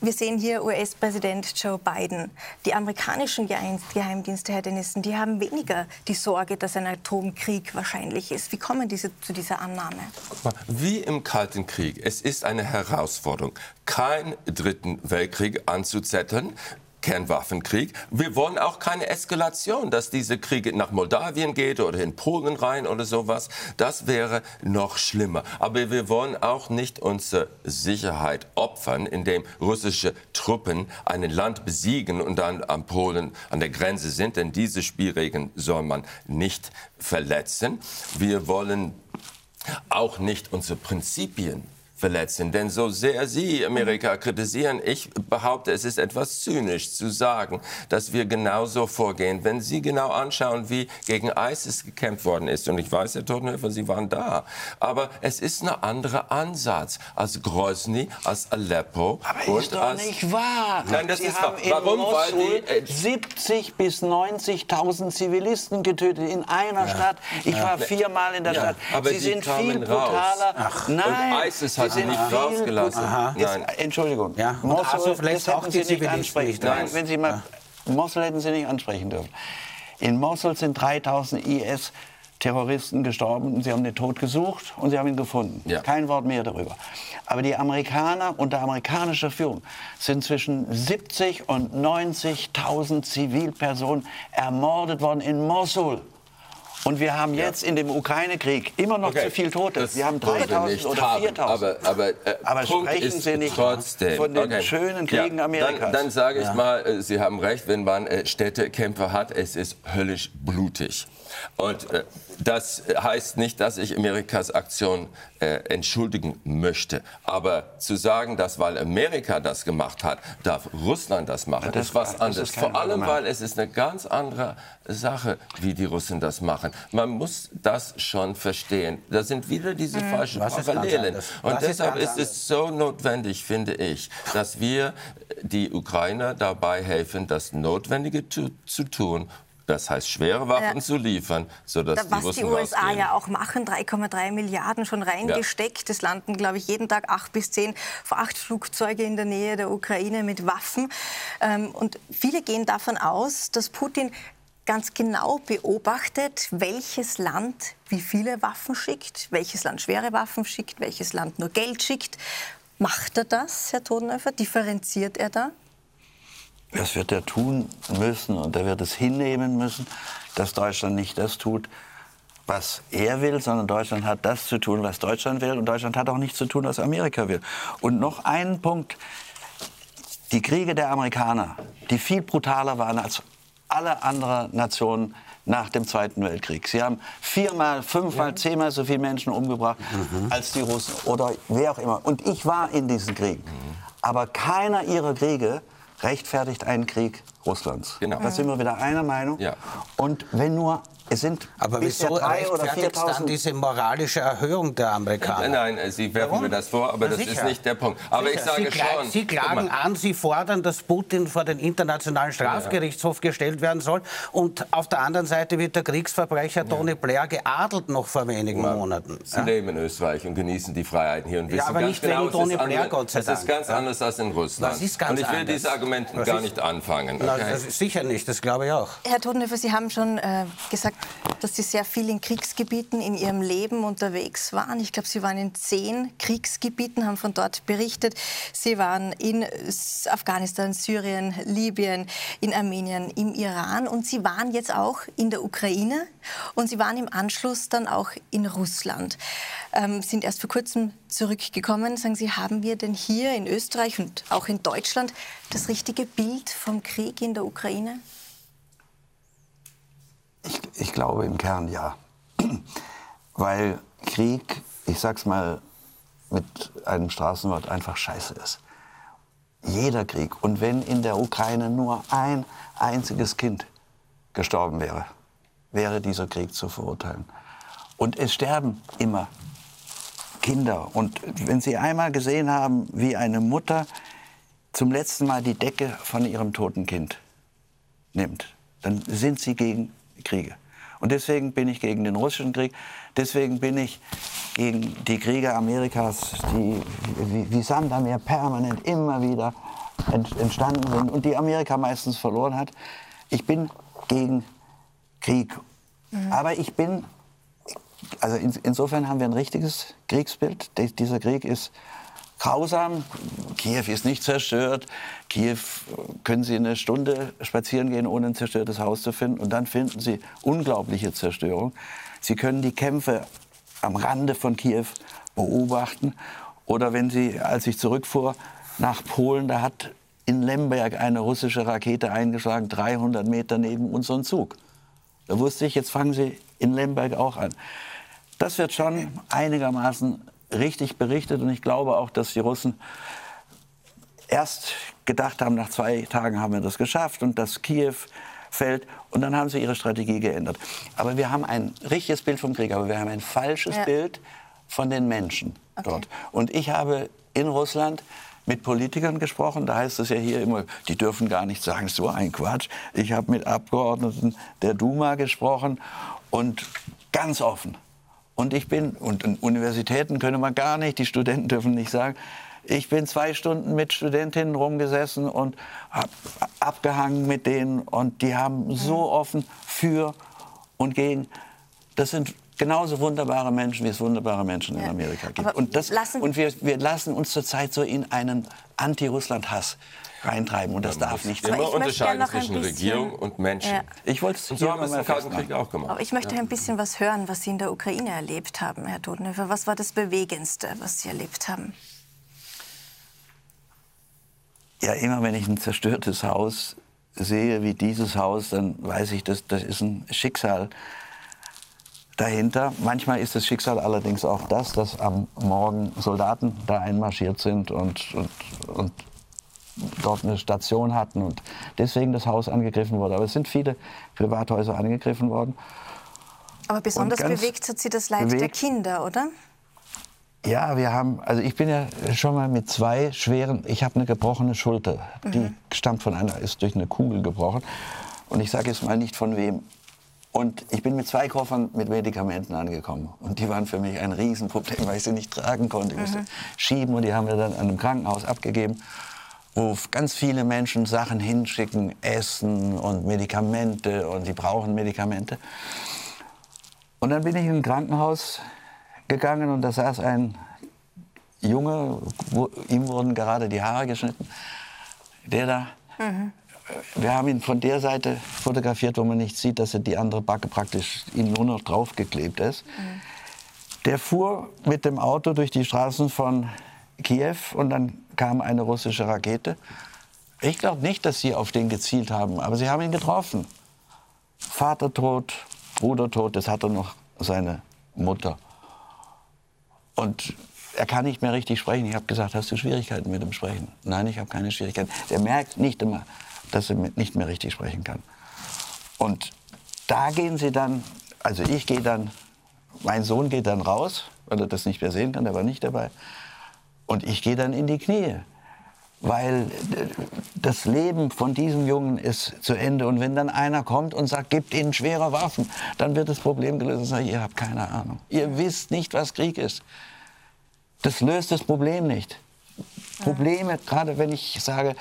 Wir sehen hier US-Präsident Joe Biden. Die amerikanischen Geheim- Geheimdienste, Herr Dennison, die haben weniger die Sorge, dass ein Atomkrieg wahrscheinlich ist. Wie kommen diese zu dieser Annahme? Wie im Kalten Krieg. Es ist eine Herausforderung, keinen dritten Weltkrieg anzuzetteln. Kernwaffenkrieg. Wir wollen auch keine Eskalation, dass dieser Krieg nach Moldawien geht oder in Polen rein oder sowas. Das wäre noch schlimmer. Aber wir wollen auch nicht unsere Sicherheit opfern, indem russische Truppen ein Land besiegen und dann am Polen an der Grenze sind. Denn diese Spielregeln soll man nicht verletzen. Wir wollen auch nicht unsere Prinzipien verletzen. Denn so sehr Sie Amerika kritisieren, ich behaupte, es ist etwas zynisch zu sagen, dass wir genauso vorgehen. Wenn Sie genau anschauen, wie gegen ISIS gekämpft worden ist, und ich weiß, Herr Totenhöfer, Sie waren da, aber es ist ein anderer Ansatz als Grozny, als Aleppo. Aber und ist doch als nicht wahr. Nein, das Sie ist haben wahr. in Warum? Weil Mosul die, äh, 70 bis 90.000 Zivilisten getötet in einer Stadt. Ich war viermal in der Ja, Stadt. aber Sie sind viel brutaler. Nein, Und ISIS hat Sie nicht rausgelassen. Jetzt, Nein. Entschuldigung. Ja, lässt das hätten Sie nicht ansprechen rein. Wenn Sie mal, Mosul hätten Sie nicht ansprechen dürfen. In Mosul sind 3000 IS Terroristen gestorben und sie haben den Tod gesucht und sie haben ihn gefunden. Ja. Kein Wort mehr darüber. Aber die Amerikaner unter amerikanischer Führung sind zwischen 70 und 90.000 Zivilpersonen ermordet worden in Mosul. Und wir haben jetzt in dem Ukraine-Krieg immer noch Okay, zu viel Tote. das Wir haben wollen wir 3.000 nicht oder haben, 4.000. Aber, aber, äh, Aber sprechen Sie nicht trotzdem, von den schönen Kriegen ja, Amerikas. Dann, dann sage ich mal, äh, Sie haben recht, wenn man äh, Städtekämpfe hat, es ist höllisch blutig. Und äh, das heißt nicht, dass ich Amerikas Aktion äh, entschuldigen möchte. Aber zu sagen, dass weil Amerika das gemacht hat, darf Russland das machen, das ist was anderes. ist Vor allem, weil es ist eine ganz andere Sache, wie die Russen das machen. Man muss das schon verstehen. Da sind wieder diese mhm. falschen Parallelen. Und deshalb ist, ist es so notwendig, finde ich, dass wir die Ukrainer dabei helfen, das Notwendige zu, zu tun, das heißt, schwere Waffen ja. zu liefern, sodass da, die Was Russen die USA rausgehen. ja auch machen, 3,3 Milliarden schon reingesteckt. Es ja. landen, glaube ich, jeden Tag acht bis zehn Frachtflugzeuge in der Nähe der Ukraine mit Waffen. Ähm, und viele gehen davon aus, dass Putin ganz genau beobachtet, welches Land wie viele Waffen schickt, welches Land schwere Waffen schickt, welches Land nur Geld schickt. Macht er das, Herr Todenhöfer? Differenziert er da? Das wird er tun müssen und er wird es hinnehmen müssen, dass Deutschland nicht das tut, was er will, sondern Deutschland hat das zu tun, was Deutschland will. Und Deutschland hat auch nichts zu tun, was Amerika will. Und noch einen Punkt. Die Kriege der Amerikaner, die viel brutaler waren als alle anderen Nationen nach dem Zweiten Weltkrieg. Sie haben viermal, fünfmal, zehnmal so viele Menschen umgebracht mhm. als die Russen oder wer auch immer. Und ich war in diesen Kriegen. Mhm. Aber keiner ihrer Kriege rechtfertigt einen Krieg Russlands. Genau. Da sind wir wieder einer Meinung. Ja. Und wenn nur es sind aber wieso drei oder 4.000 dann diese moralische Erhöhung der Amerikaner? Nein, nein Sie werfen Warum? mir das vor, aber Na, das sicher. ist nicht der Punkt. Aber sicher. ich sage Sie schon. Sie klagen an, Sie fordern, dass Putin vor den Internationalen Strafgerichtshof ja. gestellt werden soll. Und auf der anderen Seite wird der Kriegsverbrecher Tony ja. Blair geadelt noch vor wenigen ja. Monaten. Sie leben in Österreich und genießen die Freiheiten hier und wissen ja, aber ganz nicht genau, wegen Tony Blair, Gott sei Dank. Das ist ganz anders als in Russland. Das ist ganz und ich will anders. diese Argumente gar nicht anfangen. Okay? Na, sicher nicht, das glaube ich auch. Herr Todenhöfer, Sie haben schon äh, gesagt, dass Sie sehr viel in Kriegsgebieten in Ihrem Leben unterwegs waren. Ich glaube, Sie waren in zehn Kriegsgebieten, haben von dort berichtet. Sie waren in Afghanistan, Syrien, Libyen, in Armenien, im Iran und Sie waren jetzt auch in der Ukraine und Sie waren im Anschluss dann auch in Russland. Ähm, sind erst vor kurzem zurückgekommen. Sagen Sie, haben wir denn hier in Österreich und auch in Deutschland das richtige Bild vom Krieg in der Ukraine? Ich, ich glaube im Kern ja. Weil Krieg, ich sag's mal mit einem Straßenwort, einfach scheiße ist. Jeder Krieg. Und wenn in der Ukraine nur ein einziges Kind gestorben wäre, wäre dieser Krieg zu verurteilen. Und es sterben immer Kinder. Und wenn Sie einmal gesehen haben, wie eine Mutter zum letzten Mal die Decke von ihrem toten Kind nimmt, dann sind Sie gegen Kriege. Und deswegen bin ich gegen den russischen Krieg. Deswegen bin ich gegen die Kriege Amerikas, die wie, wie Sand am Meer permanent immer wieder entstanden sind und die Amerika meistens verloren hat. Ich bin gegen Krieg. Mhm. Aber ich bin, also in, insofern haben wir ein richtiges Kriegsbild. Dieser Krieg ist grausam. Kiew ist nicht zerstört. Kiew können Sie eine Stunde spazieren gehen, ohne ein zerstörtes Haus zu finden. Und dann finden Sie unglaubliche Zerstörung. Sie können die Kämpfe am Rande von Kiew beobachten. Oder wenn Sie, als ich zurückfuhr nach Polen, da hat in Lemberg eine russische Rakete eingeschlagen, 300 Meter neben unserem Zug. Da wusste ich, jetzt fangen Sie in Lemberg auch an. Das wird schon einigermaßen richtig berichtet. Und ich glaube auch, dass die Russen erst gedacht haben, nach zwei Tagen haben wir das geschafft und dass Kiew fällt. Und dann haben sie ihre Strategie geändert. Aber wir haben ein richtiges Bild vom Krieg, aber wir haben ein falsches ja. Bild von den Menschen okay. dort. Und ich habe in Russland mit Politikern gesprochen. Da heißt es ja hier immer, die dürfen gar nicht sagen, so ein Quatsch. Ich habe mit Abgeordneten der Duma gesprochen und ganz offen. Und ich bin, und in Universitäten können wir gar nicht, die Studenten dürfen nicht sagen, ich bin zwei Stunden mit Studentinnen rumgesessen und hab abgehangen mit denen und die haben so offen für und gegen. Das sind genauso wunderbare Menschen, wie es wunderbare Menschen in Amerika gibt. und, das, und wir, wir lassen uns zurzeit so in einen Anti-Russland-Hass reintreiben und das Man darf nicht sein. Immer unterscheiden zwischen Regierung und Menschen. Ja. Ich wollte es so haben wir es im Kalten Krieg auch gemacht. Aber ich möchte ja. ein bisschen was hören, was Sie in der Ukraine erlebt haben, Herr Todenhöfer. Was war das Bewegendste, was Sie erlebt haben? Ja, immer wenn ich ein zerstörtes Haus sehe, wie dieses Haus, dann weiß ich, das, das ist ein Schicksal dahinter. Manchmal ist das Schicksal allerdings auch das, dass am Morgen Soldaten da einmarschiert sind und, und, und dort eine Station hatten und deswegen das Haus angegriffen wurde. Aber es sind viele Privathäuser angegriffen worden. Aber besonders bewegt hat Sie das Leid bewegt. der Kinder, oder? Ja, wir haben, also ich bin ja schon mal mit zwei schweren, ich habe eine gebrochene Schulter, mhm. die stammt von einer, ist durch eine Kugel gebrochen. Und ich sage jetzt mal nicht von wem. Und ich bin mit zwei Koffern mit Medikamenten angekommen. Und die waren für mich ein Riesenproblem, weil ich sie nicht tragen konnte. Ich musste mhm. schieben und die haben wir dann an einem Krankenhaus abgegeben, wo ganz viele Menschen Sachen hinschicken, Essen und Medikamente und die brauchen Medikamente. Und dann bin ich in ein Krankenhaus gegangen und da saß ein Junge, wo, ihm wurden gerade die Haare geschnitten, der da mhm wir haben ihn von der Seite fotografiert, wo man nicht sieht, dass er die andere Backe praktisch ihm nur noch draufgeklebt ist. Mhm. Der fuhr mit dem Auto durch die Straßen von Kiew und dann kam eine russische Rakete. Ich glaube nicht, dass sie auf den gezielt haben, aber sie haben ihn getroffen. Vater tot, Bruder tot, das hatte noch seine Mutter. Und er kann nicht mehr richtig sprechen. Ich habe gesagt, hast du Schwierigkeiten mit dem Sprechen? Nein, ich habe keine Schwierigkeiten. Der merkt nicht immer, dass er nicht mehr richtig sprechen kann. Und da gehen sie dann, also ich gehe dann, mein Sohn geht dann raus, weil er das nicht mehr sehen kann, der war nicht dabei. Und ich gehe dann in die Knie, weil das Leben von diesem Jungen ist zu Ende. Und wenn dann einer kommt und sagt, gebt ihnen schwere Waffen, dann wird das Problem gelöst. Und sage, ihr habt keine Ahnung. Ihr wisst nicht, was Krieg ist. Das löst das Problem nicht. Probleme, gerade wenn ich sage,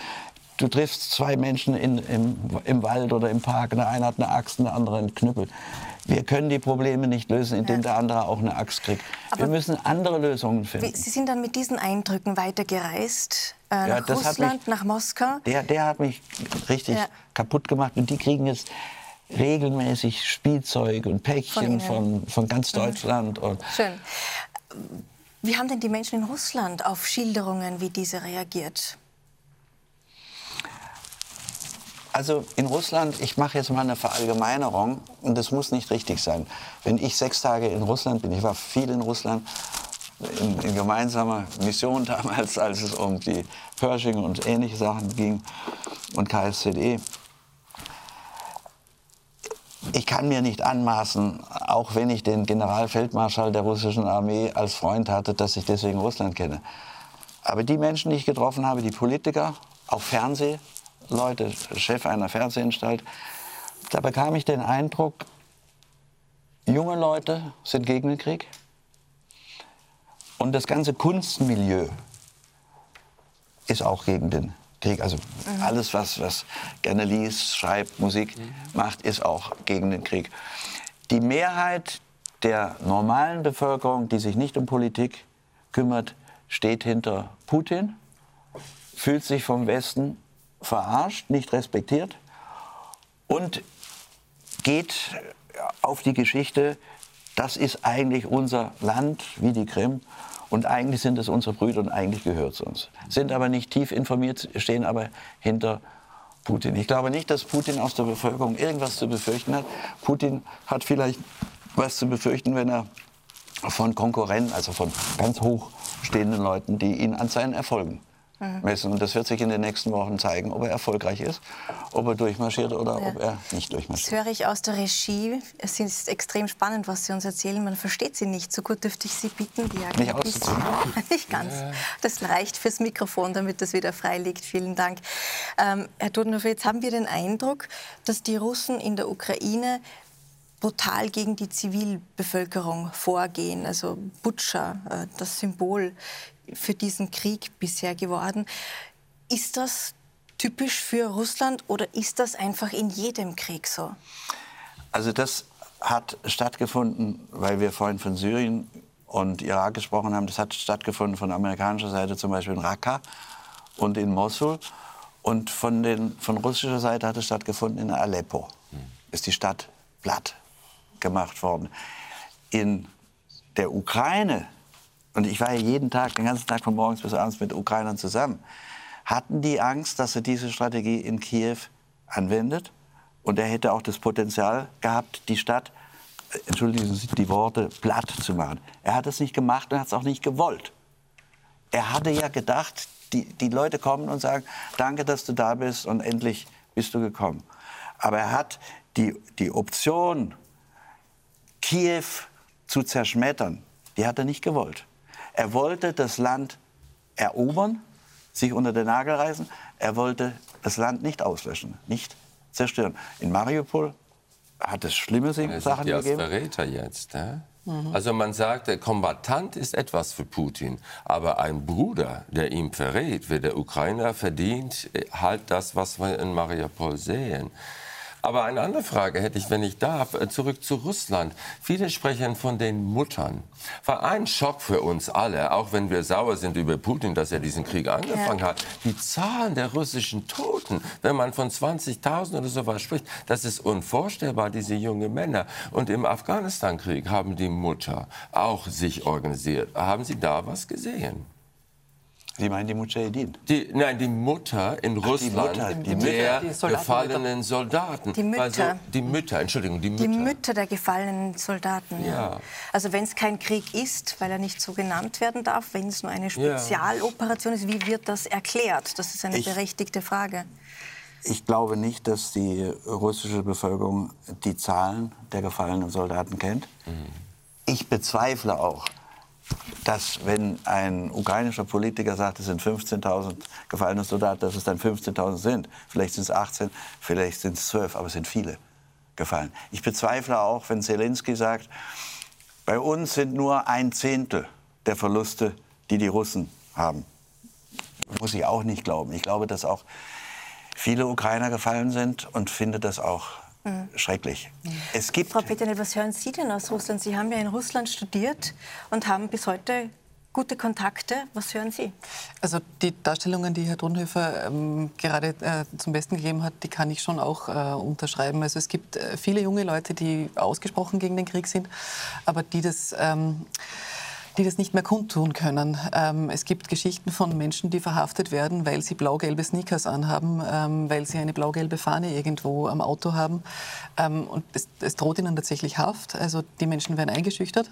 du triffst zwei Menschen in, im, im Wald oder im Park, der eine hat eine Axt, der andere einen Knüppel. Wir können die Probleme nicht lösen, indem ja. der andere auch eine Axt kriegt. Aber wir müssen andere Lösungen finden. Sie sind dann mit diesen Eindrücken weitergereist äh, ja, nach Russland, mich, nach Moskau? Der, der hat mich richtig ja. kaputt gemacht und die kriegen jetzt regelmäßig Spielzeug und Päckchen von, von, von ganz mhm. Deutschland. Mhm. Und Schön. Wie haben denn die Menschen in Russland auf Schilderungen wie diese reagiert? Also in Russland, ich mache jetzt mal eine Verallgemeinerung und das muss nicht richtig sein. Wenn ich sechs Tage in Russland bin, ich war viel in Russland, in, in gemeinsamer Mission damals, als es um die Pershing und ähnliche Sachen ging und KSZE. Ich kann mir nicht anmaßen, auch wenn ich den Generalfeldmarschall der russischen Armee als Freund hatte, dass ich deswegen Russland kenne. Aber die Menschen, die ich getroffen habe, die Politiker, auch Fernseh, Leute, Chef einer Fernsehanstalt. Da bekam ich den Eindruck, junge Leute sind gegen den Krieg. Und das ganze Kunstmilieu ist auch gegen den Krieg. Also mhm. alles, was, was gerne liest, schreibt, Musik mhm. macht, ist auch gegen den Krieg. Die Mehrheit der normalen Bevölkerung, die sich nicht um Politik kümmert, steht hinter Putin, fühlt sich vom Westen verarscht, nicht respektiert und geht auf die Geschichte, das ist eigentlich unser Land wie die Krim und eigentlich sind es unsere Brüder und eigentlich gehört es uns. Sind aber nicht tief informiert, stehen aber hinter Putin. Ich glaube nicht, dass Putin aus der Bevölkerung irgendwas zu befürchten hat. Putin hat vielleicht was zu befürchten, wenn er von Konkurrenten, also von ganz hoch stehenden Leuten, die ihn an seinen Erfolgen. Messen. Und das wird sich in den nächsten Wochen zeigen, ob er erfolgreich ist, ob er durchmarschiert oder ja. ob er nicht durchmarschiert. Das höre ich aus der Regie. Es ist extrem spannend, was Sie uns erzählen. Man versteht Sie nicht. So gut dürfte ich Sie bitten, die Nicht auszuziehen? nicht ganz. Das reicht fürs Mikrofon, damit das wieder frei liegt. Vielen Dank. Ähm, Herr Todenhofer, jetzt haben wir den Eindruck, dass die Russen in der Ukraine brutal gegen die Zivilbevölkerung vorgehen. Also Butscha, äh, das Symbol für diesen Krieg bisher geworden. Ist das typisch für Russland oder ist das einfach in jedem Krieg so? Also das hat stattgefunden, weil wir vorhin von Syrien und Irak gesprochen haben. Das hat stattgefunden von amerikanischer Seite zum Beispiel in Raqqa und in Mosul. Und von, den, von russischer Seite hat es stattgefunden in Aleppo. Ist die Stadt platt gemacht worden. In der Ukraine und ich war ja jeden Tag, den ganzen Tag von morgens bis abends mit Ukrainern zusammen, hatten die Angst, dass er diese Strategie in Kiew anwendet. Und er hätte auch das Potenzial gehabt, die Stadt, äh, entschuldigen Sie die Worte, platt zu machen. Er hat es nicht gemacht und hat es auch nicht gewollt. Er hatte ja gedacht, die, die Leute kommen und sagen, danke, dass du da bist und endlich bist du gekommen. Aber er hat die, die Option, Kiew zu zerschmettern, die hat er nicht gewollt. Er wollte das Land erobern, sich unter den Nagel reißen. Er wollte das Land nicht auslöschen, nicht zerstören. In Mariupol hat es schlimme Sachen ja gegeben. als Verräter jetzt. Äh? Also man sagt, der Kombatant ist etwas für Putin, aber ein Bruder, der ihm verrät, wie der Ukrainer verdient halt das, was wir in Mariupol sehen. Aber eine andere Frage hätte ich, wenn ich darf, äh, zurück zu Russland. Viele sprechen von den Muttern. War ein Schock für uns alle, auch wenn wir sauer sind über Putin, dass er diesen Krieg angefangen ja. hat. Die Zahlen der russischen Toten, wenn man von 20.000 oder so was spricht, das ist unvorstellbar, diese jungen Männer. Und im Afghanistan-Krieg haben die Mutter auch sich organisiert. Haben Sie da was gesehen? Sie meinen die Mujahedin? Die, nein, die Mutter in Ach, Russland die Mutter, die der die gefallenen Soldaten. Die Mütter. Also, die Mütter, Entschuldigung, die Mütter. Die Mütter der gefallenen Soldaten. Ja. ja. Also wenn es kein Krieg ist, weil er nicht so genannt werden darf, wenn es nur eine Spezialoperation ja. ist, wie wird das erklärt? Das ist eine ich, berechtigte Frage. Ich glaube nicht, dass die russische Bevölkerung die Zahlen der gefallenen Soldaten kennt. Mhm. Ich bezweifle auch, dass wenn ein ukrainischer Politiker sagt, es sind 15.000 gefallene Soldaten, dass es dann 15.000 sind. Vielleicht sind es 18, vielleicht sind es 12, aber es sind viele gefallen. Ich bezweifle auch, wenn Zelensky sagt, bei uns sind nur ein Zehntel der Verluste, die die Russen haben. Muss ich auch nicht glauben. Ich glaube, dass auch viele Ukrainer gefallen sind und finde das auch Mhm. Schrecklich. Mhm. Es gibt Frau Peterle, was hören Sie denn aus Russland? Sie haben ja in Russland studiert und haben bis heute gute Kontakte. Was hören Sie? Also die Darstellungen, die Herr Dronhöfer ähm, gerade äh, zum Besten gegeben hat, die kann ich schon auch äh, unterschreiben. Also es gibt äh, viele junge Leute, die ausgesprochen gegen den Krieg sind, aber die das... Ähm, die das nicht mehr kundtun können. Ähm, es gibt Geschichten von Menschen, die verhaftet werden, weil sie blau-gelbe Sneakers anhaben, ähm, weil sie eine blau-gelbe Fahne irgendwo am Auto haben. Ähm, und es, es, droht ihnen tatsächlich Haft. Also die Menschen werden eingeschüchtert.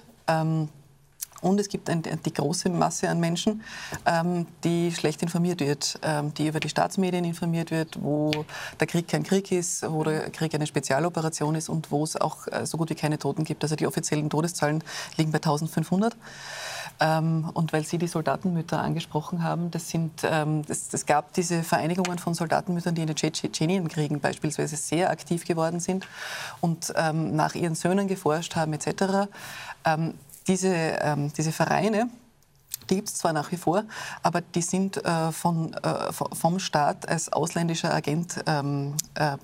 Ähm, und es gibt ein, die große Masse an Menschen, ähm, die schlecht informiert wird, ähm, die über die Staatsmedien informiert wird, wo der Krieg kein Krieg ist, wo der Krieg eine Spezialoperation ist und wo es auch äh, so gut wie keine Toten gibt. Also die offiziellen Todeszahlen liegen bei 1500. Ähm, und weil Sie die Soldatenmütter angesprochen haben, das sind, ähm, das, das gab diese Vereinigungen von Soldatenmüttern, die in den Tschetschenienkriegen beispielsweise sehr aktiv geworden sind und ähm, nach ihren Söhnen geforscht haben etc. Diese, ähm, diese Vereine, die gibt es zwar nach wie vor, aber die sind äh, von, äh, vom Staat als ausländischer Agent ähm, äh,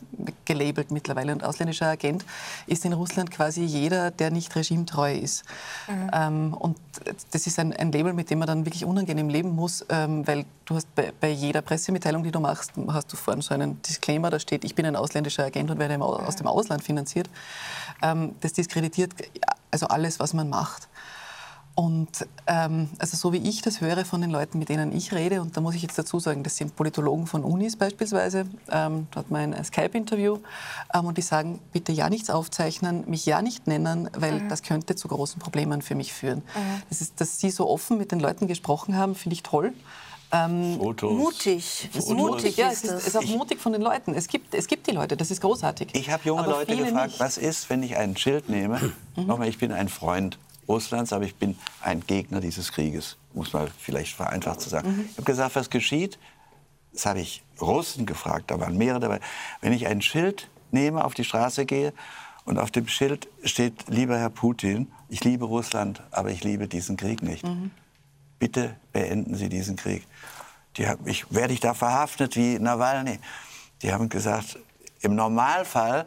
gelabelt mittlerweile. Und ausländischer Agent ist in Russland quasi jeder, der nicht regimetreu ist. Mhm. Ähm, und das ist ein, ein, Label, mit dem man dann wirklich unangenehm leben muss, ähm, weil du hast bei, bei, jeder Pressemitteilung, die du machst, hast du vorne so einen Disclaimer, da steht, ich bin ein ausländischer Agent und werde aus dem Ausland finanziert. Ähm, das diskreditiert also alles, was man macht. Und ähm, also so wie ich das höre von den Leuten, mit denen ich rede, und da muss ich jetzt dazu sagen, das sind Politologen von Unis beispielsweise, ähm, dort mein Skype-Interview, ähm, und die sagen, bitte ja nichts aufzeichnen, mich ja nicht nennen, weil mhm. das könnte zu großen Problemen für mich führen. Mhm. Das ist, dass Sie so offen mit den Leuten gesprochen haben, finde ich toll. Ähm, Fotos. Mutig. Fotos. Mutig, ja, es ist, ist auch mutig von den Leuten. Es gibt, es gibt die Leute, das ist großartig. Ich habe junge Aber Leute gefragt, nicht. was ist, wenn ich ein Schild nehme? Mhm. Nochmal, ich bin ein Freund Russlands, aber ich bin ein Gegner dieses Krieges, muss man vielleicht vereinfacht zu sagen. Mhm. Ich habe gesagt, was geschieht? Das habe ich Russen gefragt, da waren mehrere dabei. Wenn ich ein Schild nehme, auf die Straße gehe und auf dem Schild steht, lieber Herr Putin, ich liebe Russland, aber ich liebe diesen Krieg nicht. Mhm. Bitte beenden Sie diesen Krieg. Die, ich, werde ich da verhaftet wie Nawalny? Die haben gesagt, im Normalfall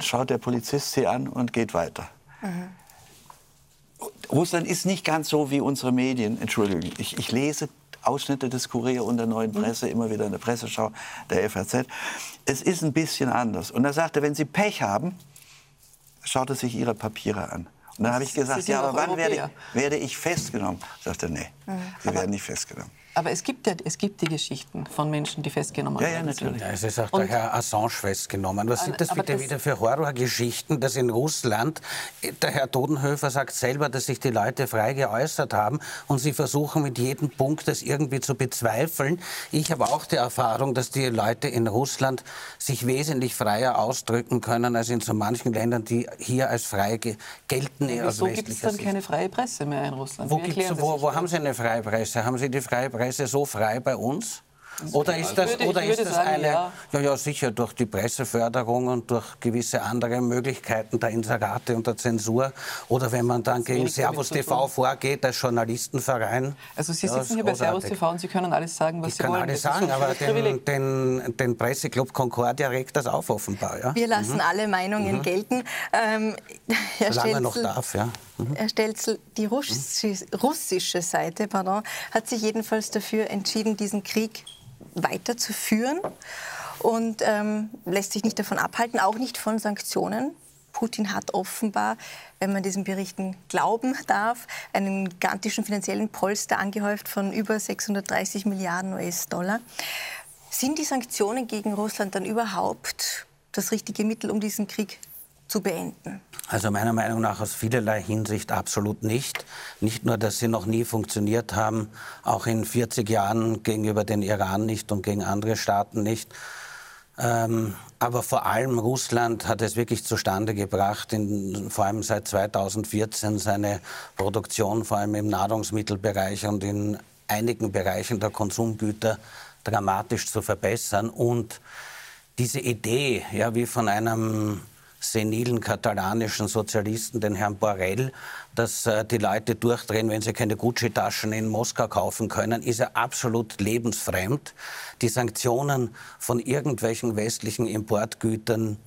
schaut der Polizist sie an und geht weiter. Mhm. Russland ist nicht ganz so wie unsere Medien. Entschuldigung, ich, ich lese Ausschnitte des Kurier und der Neuen mhm. Presse, immer wieder in der Presseschau der FAZ. Es ist ein bisschen anders. Und er sagte, wenn Sie Pech haben, schaut er sich Ihre Papiere an. Und dann habe ich gesagt, ja, aber wann werde ich, werde ich, festgenommen? Er sagte, nee. Sie werden nicht festgenommen. Aber es gibt ja es gibt die Geschichten von Menschen, die festgenommen ja, ja, natürlich. Ja, es ist auch der Herr Assange festgenommen. Was sind das bitte das wieder für Horrorgeschichten, dass in Russland, der Herr Todenhöfer sagt selber, dass sich die Leute frei geäußert haben und sie versuchen mit jedem Punkt das irgendwie zu bezweifeln. Ich habe auch die Erfahrung, dass die Leute in Russland sich wesentlich freier ausdrücken können als in so manchen Ländern, die hier als frei gelten. Wieso gibt es dann keine freie Presse mehr in Russland? Wo, wo, wo haben Sie eine freie Presse? Haben Sie die freie Presse so frei bei uns? Oder ist das, würde, oder ist das sagen, eine, ja. ja. ja, sicher durch die Presseförderung und durch gewisse andere Möglichkeiten der Inserate und der Zensur. Oder wenn man dann gegen Servus TV vorgeht, als Journalistenverein. Also Sie sitzen hier bei Servus TV und Sie können alles sagen, was ich Sie wollen. Ich kann alles sagen, aber den, den, den, Presseclub Concordia regt das auf offenbar. Ja? Wir lassen mhm. alle Meinungen mhm. gelten. Ähm, Herr Solange Stelzel, noch darf, ja. Mhm. Herr Stelzel, die russische Seite pardon, hat sich jedenfalls dafür entschieden, diesen Krieg weiterzuführen und ähm, lässt sich nicht davon abhalten, auch nicht von Sanktionen. Putin hat offenbar, wenn man diesen Berichten glauben darf, einen gigantischen finanziellen Polster angehäuft von über 630 Milliarden US-Dollar. Sind die Sanktionen gegen Russland dann überhaupt das richtige Mittel, um diesen Krieg zu beenden? Also meiner Meinung nach aus vielerlei Hinsicht absolut nicht. Nicht nur, dass sie noch nie funktioniert haben, auch in 40 Jahren gegenüber den Iran nicht und gegen andere Staaten nicht. Ähm, aber vor allem Russland hat es wirklich zustande gebracht, in, vor allem seit 2014 seine Produktion, vor allem im Nahrungsmittelbereich und in einigen Bereichen der Konsumgüter dramatisch zu verbessern. Und diese Idee, ja, wie von einem senilen katalanischen Sozialisten, den Herrn Borrell, dass äh, die Leute durchdrehen, wenn sie keine Gucci-Taschen in Moskau kaufen können, ist er absolut lebensfremd. Die Sanktionen von irgendwelchen westlichen Importgütern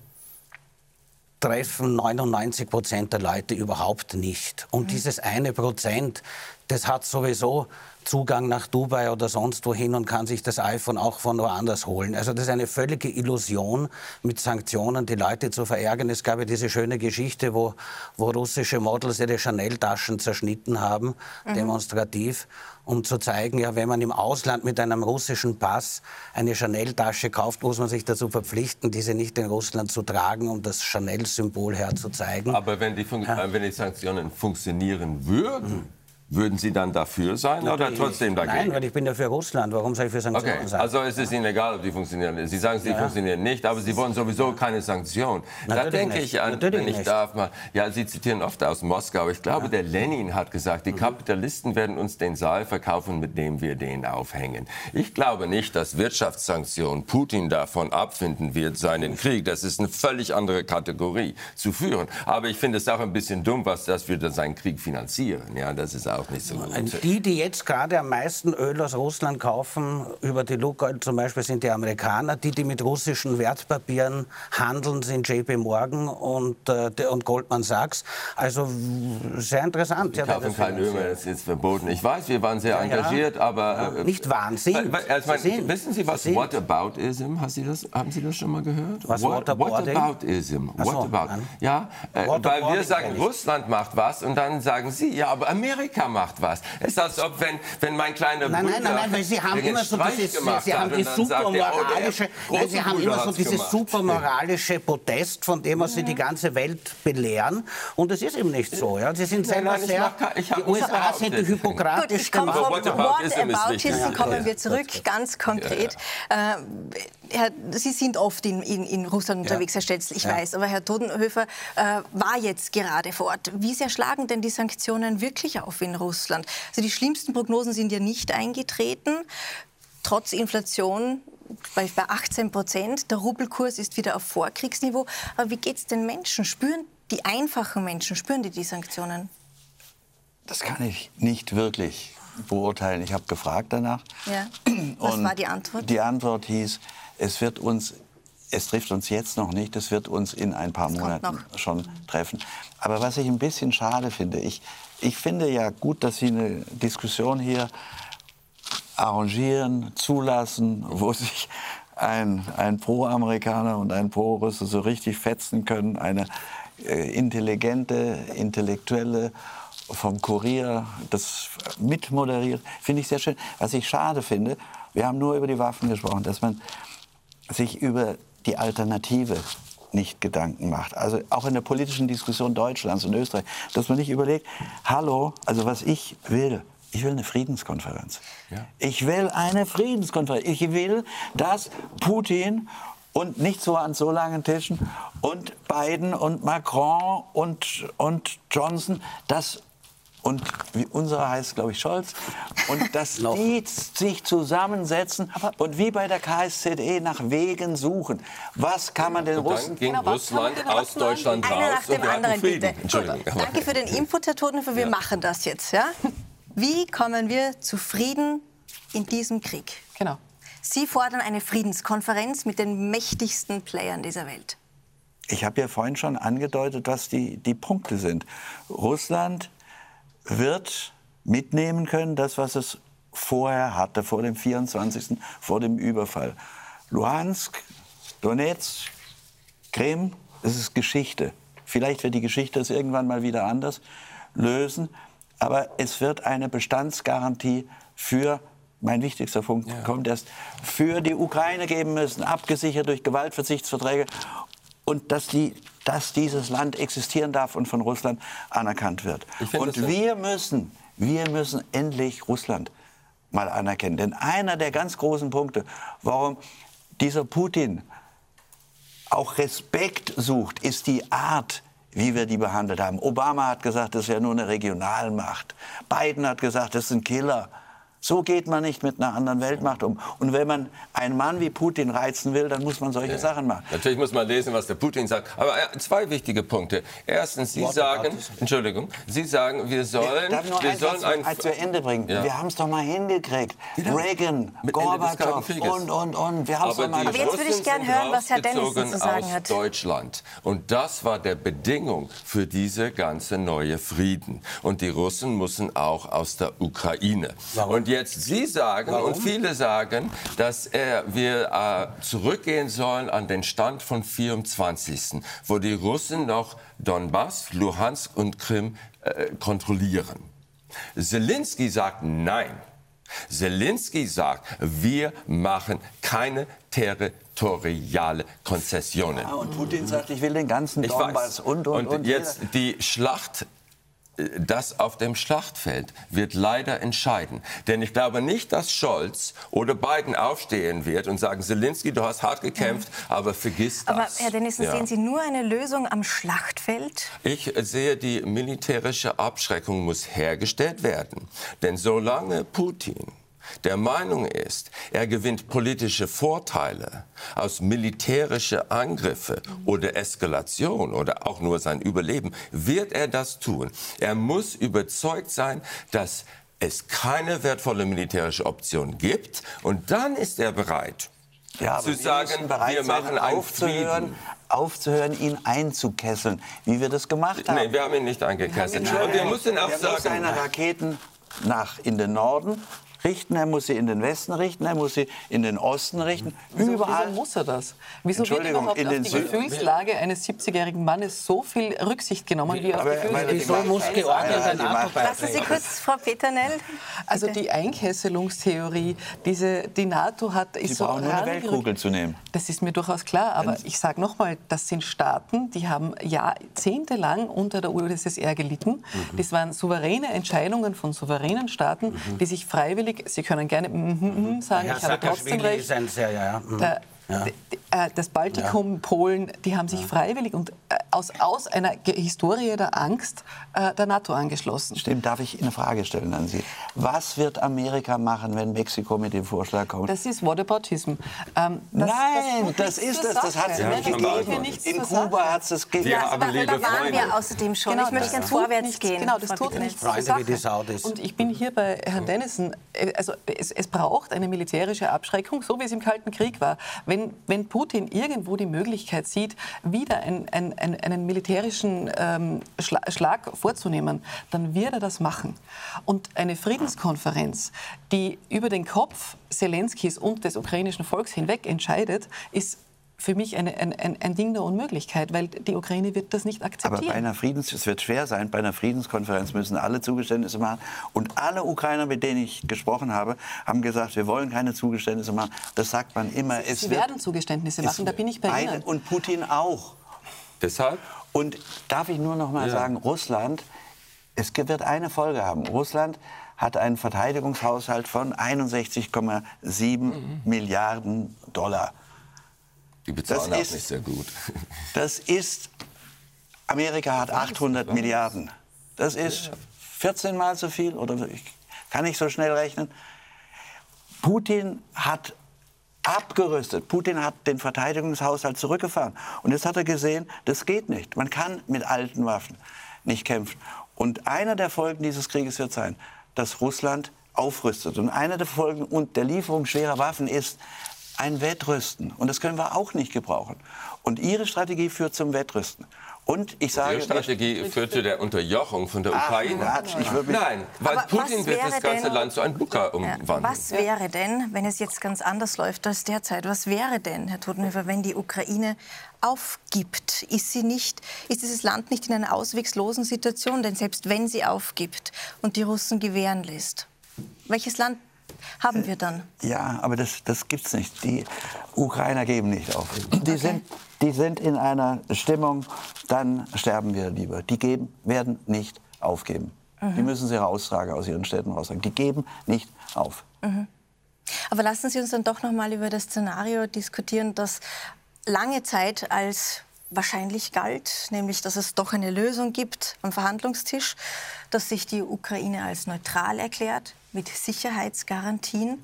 treffen 99 Prozent der Leute überhaupt nicht. Und mhm. dieses eine Prozent, das hat sowieso Zugang nach Dubai oder sonst wohin und kann sich das iPhone auch von woanders holen. Also das ist eine völlige Illusion, mit Sanktionen die Leute zu verärgern. Es gab ja diese schöne Geschichte, wo, wo russische Models ihre Chanel-Taschen zerschnitten haben, mhm. demonstrativ, um zu zeigen, ja, wenn man im Ausland mit einem russischen Pass eine Chanel-Tasche kauft, muss man sich dazu verpflichten, diese nicht in Russland zu tragen, um das Chanel-Symbol herzuzeigen. Aber wenn die, ja. wenn die Sanktionen funktionieren würden, würden Sie dann dafür sein Natürlich. oder trotzdem dagegen? Nein, weil ich bin ja für Russland. Warum soll ich für Sanktionen okay. sein? Also es ist Ihnen egal, ob die funktionieren. Sie sagen, sie ja. funktionieren nicht, aber Sie wollen sowieso keine Sanktionen. da denke ich an, Natürlich wenn ich nicht. darf mal, ja, Sie zitieren oft aus Moskau. Ich glaube, ja. der Lenin hat gesagt, die mhm. Kapitalisten werden uns den Saal verkaufen, mit dem wir den aufhängen. Ich glaube nicht, dass Wirtschaftssanktionen Putin davon abfinden wird, seinen Krieg. Das ist eine völlig andere Kategorie zu führen. Aber ich finde es auch ein bisschen dumm, was das wir seinen Krieg finanzieren. Ja, das ist auch nicht so gut. Die, die jetzt gerade am meisten Öl aus Russland kaufen, über die Lukoil zum Beispiel, sind die Amerikaner. Die, die mit russischen Wertpapieren handeln, sind JP Morgan und, äh, und Goldman Sachs. Also sehr interessant. Ja, kaufen kein Öl mehr, das ist jetzt verboten. Ich weiß, wir waren sehr ja, engagiert, ja. aber... Äh, Nicht Wahnsinn. Also, wissen Sie, was Whataboutism, haben Sie, das, haben Sie das schon mal gehört? Was What, Whataboutism? What so, about? Ja, äh, weil wir sagen, Russland macht was und dann sagen Sie, ja, aber Amerika macht was. Es ist, als ob, wenn, wenn mein kleiner nein, Bruder... Nein, nein, nein, weil Sie haben immer so dieses, Sie haben die supermoralische, nein, Sie haben immer so dieses supermoralische Protest, von dem Sie die ganze Welt belehren. Und es ist eben nicht so. Ja. Sie sind selber nein, sehr... Ich die USA sind die hypokratisch. Gut, ich komme vom Whataboutism kommen wir zurück, ganz konkret. Ja, ja. Äh, Herr, Sie sind oft in, in, in Russland unterwegs, Herr Stelzl, ich weiß. Aber Herr Todenhöfer äh, war jetzt gerade vor Ort. Wie sehr schlagen denn die Sanktionen wirklich auf in Russland? Also die schlimmsten Prognosen sind ja nicht eingetreten. Trotz Inflation bei 18 Prozent. Der Rubelkurs ist wieder auf Vorkriegsniveau. Aber wie geht es den Menschen? Spüren die einfachen Menschen, spüren die die Sanktionen? Das kann ich nicht wirklich beurteilen. Ich habe gefragt danach. Ja. Was war die Antwort? Die Antwort hieß, es wird uns es trifft uns jetzt noch nicht, es wird uns in ein paar das Monaten schon treffen. Aber was ich ein bisschen schade finde, ich, ich finde ja gut, dass Sie eine Diskussion hier arrangieren, zulassen, wo sich ein, ein Pro-Amerikaner und ein Pro-Russe so richtig fetzen können, eine äh, intelligente, intellektuelle vom Kurier das mitmoderiert. Finde ich sehr schön. Was ich schade finde, wir haben nur über die Waffen gesprochen, dass man sich über die Alternative nicht Gedanken macht. Also auch in der politischen Diskussion Deutschlands und Österreich, dass man nicht überlegt, hallo, also was ich will, ich will eine Friedenskonferenz. Ja. Ich will eine Friedenskonferenz. Ich will, dass Putin und nicht so an so langen Tischen und Biden und Macron und, und Johnson, das und wie unserer heißt, glaube ich, Scholz, und dass die sich zusammensetzen und wie bei der KSZE nach Wegen suchen. Was kann man den Russen... Dann ging genau, Russland aus Deutschland raus Einer nach dem anderen, bitte. Entschuldigung. Danke für den Input, Herr Totenhofer. Wir ja. machen das jetzt. Ja? Wie kommen wir zu Frieden in diesem Krieg? Genau. Sie fordern eine Friedenskonferenz mit den mächtigsten Playern dieser Welt. Ich habe ja vorhin schon angedeutet, was die, die Punkte sind. Russland wird mitnehmen können, das, was es vorher hatte, vor dem 24., vor dem Überfall. Luhansk, Donetsk, Krim, das ist Geschichte. Vielleicht wird die Geschichte es irgendwann mal wieder anders lösen, aber es wird eine Bestandsgarantie für mein wichtigster Punkt ja. kommt erst, für die Ukraine geben müssen, abgesichert durch Gewaltverzichtsverträge und dass, die, dass dieses Land existieren darf und von Russland anerkannt wird. Und wir müssen, wir müssen endlich Russland mal anerkennen. Denn einer der ganz großen Punkte, warum dieser Putin auch Respekt sucht, ist die Art, wie wir die behandelt haben. Obama hat gesagt, das wäre nur eine Regionalmacht. Biden hat gesagt, das ist ein Killer. So geht man nicht mit einer anderen Weltmacht um. Und wenn man einen Mann wie Putin reizen will, dann muss man solche ja. Sachen machen. Natürlich muss man lesen, was der Putin sagt. Aber äh, zwei wichtige Punkte. Erstens, Sie sagen, Entschuldigung, Sie sagen, wir sollen, Darf ich noch wir eins sollen ein, ein zu Ende bringen. Ja. Wir haben es doch mal hingekriegt. Reagan, Gorbatschow und, und, und. Wir haben es doch mal Aber jetzt würde ich gerne hören, was Herr Dennis zu sagen aus hat. Deutschland. Und das war der Bedingung für diese ganze neue Frieden. Und die Russen müssen auch aus der Ukraine. Warum? Und jetzt Sie sagen Warum? und viele sagen, dass er, wir äh, zurückgehen sollen an den Stand von 24., wo die Russen noch Donbass, Luhansk und Krim äh, kontrollieren. Zelensky sagt nein. Zelensky sagt, wir machen keine territoriale Konzessionen. Ja, und Putin sagt, ich will den ganzen Donbass und, und, und, und. jetzt die Schlacht das auf dem Schlachtfeld wird leider entscheiden. Denn ich glaube nicht, dass Scholz oder Biden aufstehen wird und sagen, Zelensky, du hast hart gekämpft, ja. aber vergiss das. Aber Herr Denissen, ja. sehen Sie nur eine Lösung am Schlachtfeld? Ich sehe, die militärische Abschreckung muss hergestellt werden. Denn solange Putin der Meinung ist, er gewinnt politische Vorteile aus militärische Angriffe oder Eskalation oder auch nur sein Überleben, wird er das tun. Er muss überzeugt sein, dass es keine wertvolle militärische Option gibt und dann ist er bereit, ja, zu sagen, wir machen aufzuhören, aufzuhören, ihn einzukesseln, wie wir das gemacht haben. Nein, wir haben ihn nicht eingekesselt. Und wir müssen auch sagen, seine Raketen nach in den Norden richten, er muss sie in den Westen richten, er muss sie in den Osten richten. Wieso, Überall. Wieso muss er das? Wieso wird überhaupt in auf die Gefühlslage eines 70-jährigen Mannes so viel Rücksicht genommen wie auf die Gefühlslage? Wieso muss geordnet ein NATO Lassen Sie kurz, Frau Peternell. Also die Einkesselungstheorie, diese, die NATO hat... Ist Sie so brauchen nur eine Weltkugel zu nehmen. Das ist mir durchaus klar, aber ich sage nochmal, das sind Staaten, die haben jahrzehntelang unter der UdSSR gelitten. Mhm. Das waren souveräne Entscheidungen von souveränen Staaten, mhm. die sich freiwillig Sie können gerne mm, mm, mm, sagen, ja, ich habe trotzdem recht. Ist ein sehr, ja, ja. Ja. Äh, das Baltikum, ja. Polen, die haben sich ja. freiwillig und äh, aus, aus einer Historie der Angst äh, der NATO angeschlossen. Stimmt, darf ich eine Frage stellen an Sie? Was wird Amerika machen, wenn Mexiko mit dem Vorschlag kommt? Das ist Whataboutism. Ähm, das, Nein, das, das ist das. Das hat es nicht gegeben. In Kuba hat es das gegeben. Ja, aber da waren wir außerdem schon. Genau, ich möchte gerne vorwärts nichts, gehen. Genau, das tut nichts Freunde wie die Saudis. Und ich bin hier bei Herrn Dennison. Also es, es braucht eine militärische Abschreckung, so wie es im Kalten Krieg war. Wenn wenn, wenn Putin irgendwo die Möglichkeit sieht, wieder ein, ein, ein, einen militärischen ähm, Schlag vorzunehmen, dann wird er das machen. Und eine Friedenskonferenz, die über den Kopf Zelenskis und des ukrainischen Volks hinweg entscheidet, ist für mich eine, ein, ein, ein, Ding der Unmöglichkeit, weil die Ukraine wird das nicht akzeptieren. Aber bei einer Friedens, es wird schwer sein, bei einer Friedenskonferenz müssen alle Zugeständnisse machen. Und alle Ukrainer, mit denen ich gesprochen habe, haben gesagt, wir wollen keine Zugeständnisse machen. Das sagt man immer. Sie, Sie werden Zugeständnisse machen, da bin ich bei Ihnen. Und Putin auch. Deshalb? Und darf ich nur noch mal ja. sagen, Russland, es wird eine Folge haben. Russland hat einen Verteidigungshaushalt von 61,7 mhm. Milliarden Dollar. Die bezahlen das ist, nicht sehr gut. Das ist, Amerika hat 800 Milliarden. Das ist 14 Mal so viel, oder ich kann nicht so schnell rechnen. Putin hat abgerüstet. Putin hat den Verteidigungshaushalt zurückgefahren. Und jetzt hat er gesehen, das geht nicht. Man kann mit alten Waffen nicht kämpfen. Und einer der Folgen dieses Krieges wird sein, dass Russland aufrüstet. Und eine der Folgen und der Lieferung schwerer Waffen ist, ein Wettrüsten. Und das können wir auch nicht gebrauchen. Und Ihre Strategie führt zum Wettrüsten. Und ich sage, Ihre Strategie führt zu der Unterjochung von der Ach, Ukraine. Quatsch, ich Nein, weil Aber Putin wird das ganze denn, Land zu einem Bunker umwandeln. Was wäre denn, wenn es jetzt ganz anders läuft als derzeit, was wäre denn, Herr Totenhöfer, wenn die Ukraine aufgibt? Ist, sie nicht, ist dieses Land nicht in einer ausweglosen Situation? Denn selbst wenn sie aufgibt und die Russen gewähren lässt, welches Land haben wir dann. Ja, aber das, das gibt es nicht. Die Ukrainer geben nicht auf. Die, okay. sind, die sind in einer Stimmung, dann sterben wir lieber. Die geben, werden nicht aufgeben. Mhm. Die müssen sie raustragen aus ihren Städten raustragen. Die geben nicht auf. Mhm. Aber lassen Sie uns dann doch noch mal über das Szenario diskutieren, das lange Zeit als wahrscheinlich galt, nämlich dass es doch eine Lösung gibt am Verhandlungstisch, dass sich die Ukraine als neutral erklärt, mit Sicherheitsgarantien.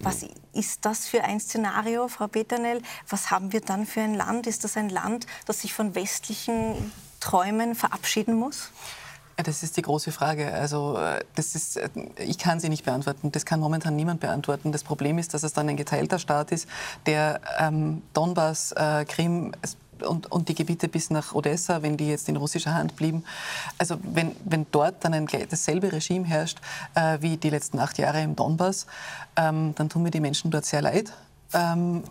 Was ist das für ein Szenario, Frau Peternell? Was haben wir dann für ein Land? Ist das ein Land, das sich von westlichen Träumen verabschieden muss? Das ist die große Frage. Also äh, das ist, äh, ich kann sie nicht beantworten. Das kann momentan niemand beantworten. Das Problem ist, dass es dann ein geteilter Staat ist, der ähm, Donbass, äh, Krim, und, und, die Gebiete bis nach Odessa, wenn die jetzt in russischer Hand blieben. Also wenn, wenn dort dann ein, dasselbe Regime herrscht äh, wie die letzten acht Jahre im Donbass, ähm, dann tun mir die Menschen dort sehr leid. Ähm,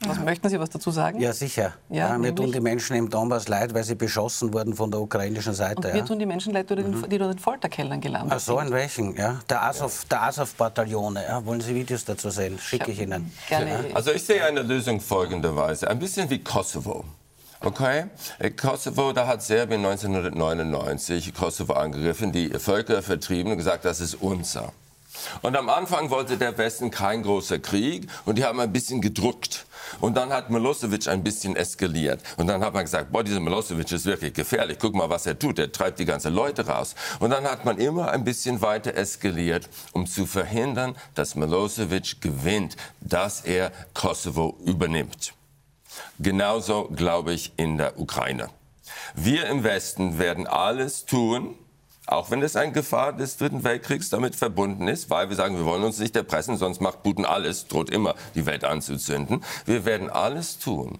was, ja. Möchten Sie was dazu sagen? Ja, sicher. Ja, ja, mir tun die Menschen im Donbass leid, weil sie beschossen wurden von der ukrainischen Seite. Und mir ja. tun die Menschen leid, die mhm. dort in Folterkellern gelandet Ach so, in welchen? Ja. Der Azov-Bataillone. Ja. Wollen Sie Videos dazu sehen? Schicke ich Ihnen. Gerne. Also ich sehe eine Lösung folgenderweise. Ein bisschen wie Kosovo. Okay? Äh, Kosovo, da hat Serbien 1999 Kosovo angegriffen, die Völker vertrieben und gesagt, das ist unser. Und am Anfang wollte der Westen kein großer Krieg und die haben ein bisschen gedrückt. Und dann hat Milosevic ein bisschen eskaliert. Und dann hat man gesagt, boah, dieser Milosevic ist wirklich gefährlich. Guck mal, was er tut. Er treibt die ganzen Leute raus. Und dann hat man immer ein bisschen weiter eskaliert, um zu verhindern, dass Milosevic gewinnt, dass er Kosovo übernimmt. Genauso glaube ich in der Ukraine. Wir im Westen werden alles tun, auch wenn es eine Gefahr des Dritten Weltkriegs damit verbunden ist, weil wir sagen, wir wollen uns nicht erpressen, sonst macht Putin alles, droht immer die Welt anzuzünden. Wir werden alles tun,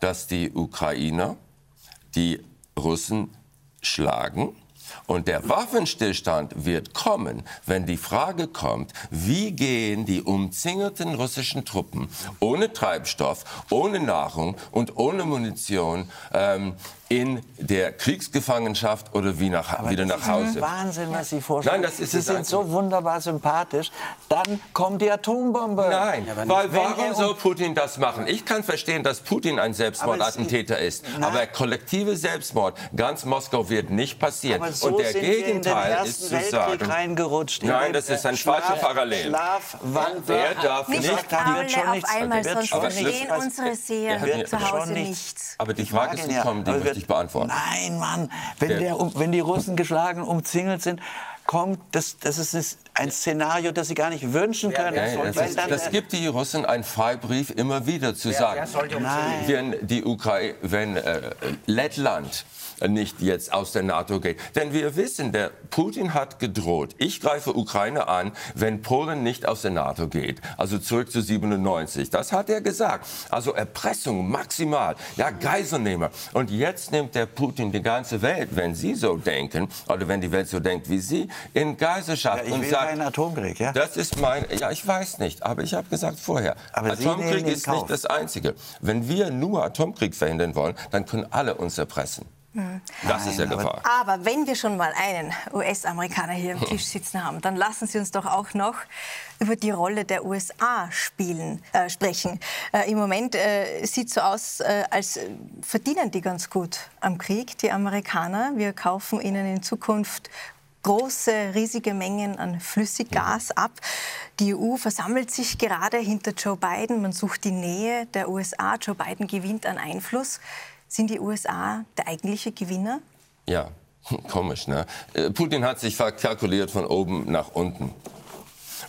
dass die Ukrainer die Russen schlagen und der Waffenstillstand wird kommen, wenn die Frage kommt, wie gehen die umzingelten russischen Truppen ohne Treibstoff, ohne Nahrung und ohne Munition ähm, in der Kriegsgefangenschaft oder wie nach, wieder nach Hause. Das ist Wahnsinn, was Sie vorstellen. Nein, das ist Sie sind so wunderbar sympathisch. Dann kommt die Atombombe. Nein, ja, weil warum soll Putin das machen? Ich kann verstehen, dass Putin ein Selbstmordattentäter ist. Na, aber kollektive Selbstmord, ganz Moskau wird nicht passieren. So Und der Gegenteil ist zu sagen. Reingerutscht. Nein, das ist ein Schlaf, falscher Parallel. Schlaf, wann er darf nicht, nicht wird schon auf einmal, sonst verstehen unsere Seher zu Hause nichts. Aber die Frage ist gekommen, die ich beantworten. Nein, Mann, wenn, der, wenn die Russen geschlagen, umzingelt sind, kommt, das, das ist ein Szenario, das Sie gar nicht wünschen können. Ja, ja, das, das, gibt die Russen ein Freibrief immer wieder zu sagen. Wenn die Ukraine, wenn äh, Lettland nicht jetzt aus der NATO geht. Denn wir wissen, der Putin hat gedroht, ich greife Ukraine an, wenn Polen nicht aus der NATO geht. Also zurück zu 97. Das hat er gesagt. Also Erpressung maximal. Ja, Geiselnehmer. Und jetzt nimmt der Putin die ganze Welt, wenn Sie so denken, oder wenn die Welt so denkt wie Sie, in Geiselschaft Ja, ich und will sagt, keinen Atomkrieg, ja? das ist mein, ja, ich weiß nicht, aber ich habe gesagt vorher, Aber Atomkrieg ist nicht das Einzige. Wenn wir nur Atomkrieg verhindern wollen, dann können alle uns erpressen. Das ist ja Nein, aber- Gefahr. Aber wenn wir schon mal einen US-Amerikaner hier am Tisch sitzen haben, dann lassen Sie uns doch auch noch über die Rolle der USA spielen, äh, sprechen. Äh, Im Moment äh, sieht so aus, äh, als verdienen die ganz gut am Krieg, die Amerikaner. Wir kaufen ihnen in Zukunft große, riesige Mengen an Flüssiggas ab. Die EU versammelt sich gerade hinter Joe Biden. Man sucht die Nähe der USA. Joe Biden gewinnt an Einfluss. Sind die USA der eigentliche Gewinner? Ja, komisch, ne? Äh, Putin hat sich verkalkuliert von oben nach unten.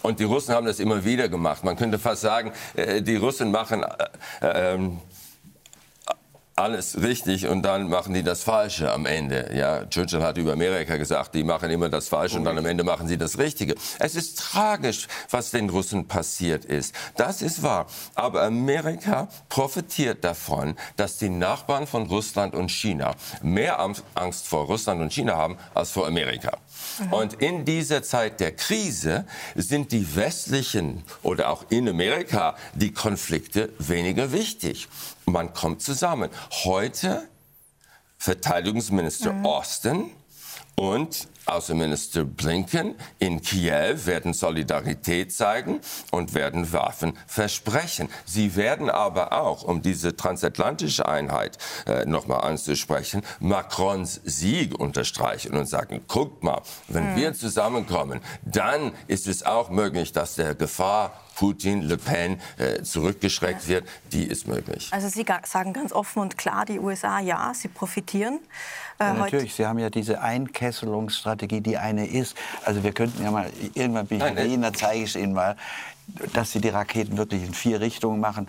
Und die Russen haben das immer wieder gemacht. Man könnte fast sagen, äh, die Russen machen äh, äh, alles richtig und dann machen die das Falsche am Ende. Ja, Churchill hat über Amerika gesagt, die machen immer das Falsche und dann am Ende machen sie das Richtige. Es ist tragisch, was den Russen passiert ist. Das ist wahr. Aber Amerika profitiert davon, dass die Nachbarn von Russland und China mehr Angst vor Russland und China haben als vor Amerika. Und in dieser Zeit der Krise sind die westlichen oder auch in Amerika die Konflikte weniger wichtig. Man kommt zusammen. Heute Verteidigungsminister Austin und Außenminister Blinken in Kiew werden Solidarität zeigen und werden Waffen versprechen. Sie werden aber auch, um diese transatlantische Einheit äh, nochmal anzusprechen, Macrons Sieg unterstreichen und sagen, guckt mal, wenn wir zusammenkommen, dann ist es auch möglich, dass der Gefahr Putin, Le Pen äh, zurückgeschreckt wird. Die ist möglich. Also Sie sagen ganz offen und klar, die USA, ja, sie profitieren. Äh, Ja, heute- natürlich, Sie haben ja diese Einkesselungsstrategie, die eine ist. Also wir könnten ja mal, irgendwann bin ich Nein, in da zeige ich es Ihnen mal, dass sie die Raketen wirklich in vier Richtungen machen,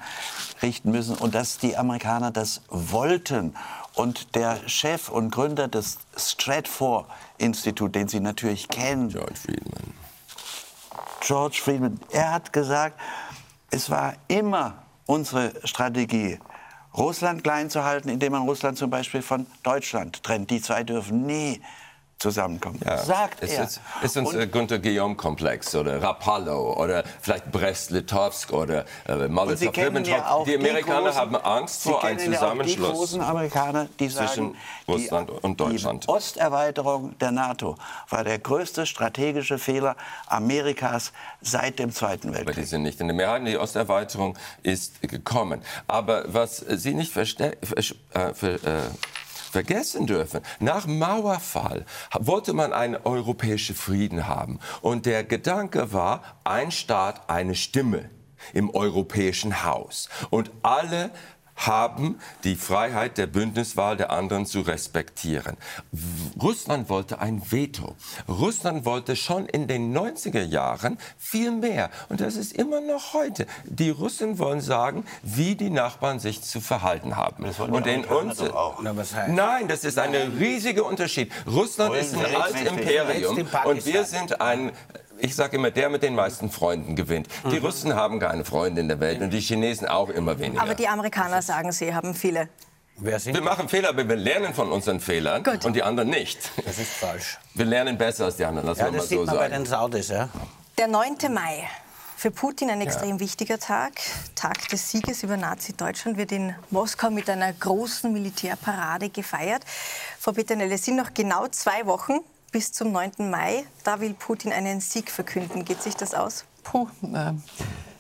richten müssen und dass die Amerikaner das wollten. Und der Chef und Gründer des Stratfor-Institut, den Sie natürlich kennen, George Friedman. George Friedman, er hat gesagt, es war immer unsere Strategie, Russland klein zu halten, indem man Russland zum Beispiel von Deutschland trennt. Die zwei dürfen nie zusammenkommen. Sagt ist, er. Ist, ist uns Und- äh, Günter Guillaume-Komplex oder Rapallo oder vielleicht Brest-Litovsk oder äh, kennen ja Molotow-Ribbentrop. Die Amerikaner großen- haben Angst vor einem kennen ja Die Zusammenschluss. großen Amerikaner, die zwischen sagen, Russland die, und Deutschland. Die Osterweiterung der NATO war der größte strategische Fehler Amerikas seit dem Zweiten Aber die Weltkrieg. sind nicht in der Mehrheit. Die Osterweiterung ist gekommen. Aber was Sie nicht verste äh, ver äh, vergessen dürfen, nach Mauerfall wollte man einen europäischen Frieden haben. Und der Gedanke war, ein Staat, eine Stimme im europäischen Haus. Und alle haben die Freiheit der Bündniswahl der anderen zu respektieren. Russland wollte ein Veto. Russland wollte schon in den 90er Jahren viel mehr. Und das ist immer noch heute. Die Russen wollen sagen, wie die Nachbarn sich zu verhalten haben. Das wollen die Und in uns, doch auch. Na, was heißt? Nein, das ist ein riesiger Unterschied. Russland Wollen ist ein altes Imperium und wir sind ein ich sage immer, der mit den meisten Freunden gewinnt. Die Russen haben keine Freunde in der Welt und die Chinesen auch immer weniger. Aber die Amerikaner sagen, sie haben viele. Wer sind Wir machen Fehler, aber wir lernen von unseren Fehlern Gut. und die anderen nicht. Das ist falsch. Wir lernen besser als die anderen, lass Ja, mal das so sieht man bei sagen. den Saudis. Ja. Der 9. Mai. Für Putin ein extrem wichtiger Tag. Tag des Sieges über Nazi-Deutschland wird in Moskau mit einer großen Militärparade gefeiert. Frau Peternelle, es sind noch genau zwei Wochen bis zum 9. Mai. Da will Putin einen Sieg verkünden. Geht sich das aus? Puh, äh,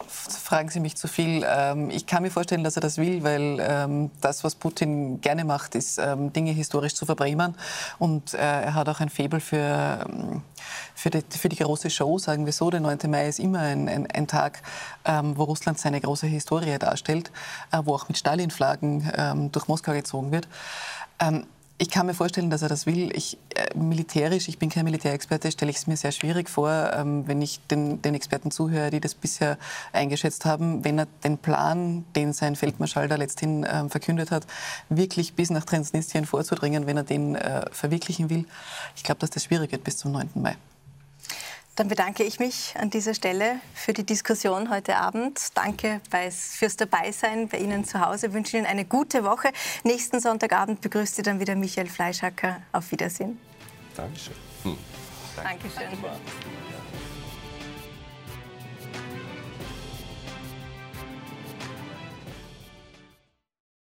fragen Sie mich zu viel. Ähm, ich kann mir vorstellen, dass er das will, weil ähm, das, was Putin gerne macht, ist, ähm, Dinge historisch zu verbremen. Und äh, er hat auch ein Faible für, ähm, für, die, für die große Show, sagen wir so. Der 9. Mai ist immer ein, ein, ein Tag, ähm, wo Russland seine große Historie darstellt, äh, wo auch mit Stalin-Flaggen ähm, durch Moskau gezogen wird. Ich kann mir vorstellen, dass er das will. Ich, äh, militärisch, ich bin kein Militärexperte, stelle ich es mir sehr schwierig vor, ähm, wenn ich den, den Experten zuhöre, die das bisher eingeschätzt haben, wenn er den Plan, den sein Feldmarschall da letzthin ähm, verkündet hat, wirklich bis nach Transnistrien vorzudringen, wenn er den äh, verwirklichen will. Ich glaube, dass das schwierig wird bis zum 9. Mai. Dann bedanke ich mich an dieser Stelle für die Diskussion heute Abend. Danke fürs Dabeisein bei Ihnen zu Hause. Ich wünsche Ihnen eine gute Woche. Nächsten Sonntagabend begrüßt Sie dann wieder Michael Fleischhacker. Auf Wiedersehen. Dankeschön. Hm. Dankeschön. Super.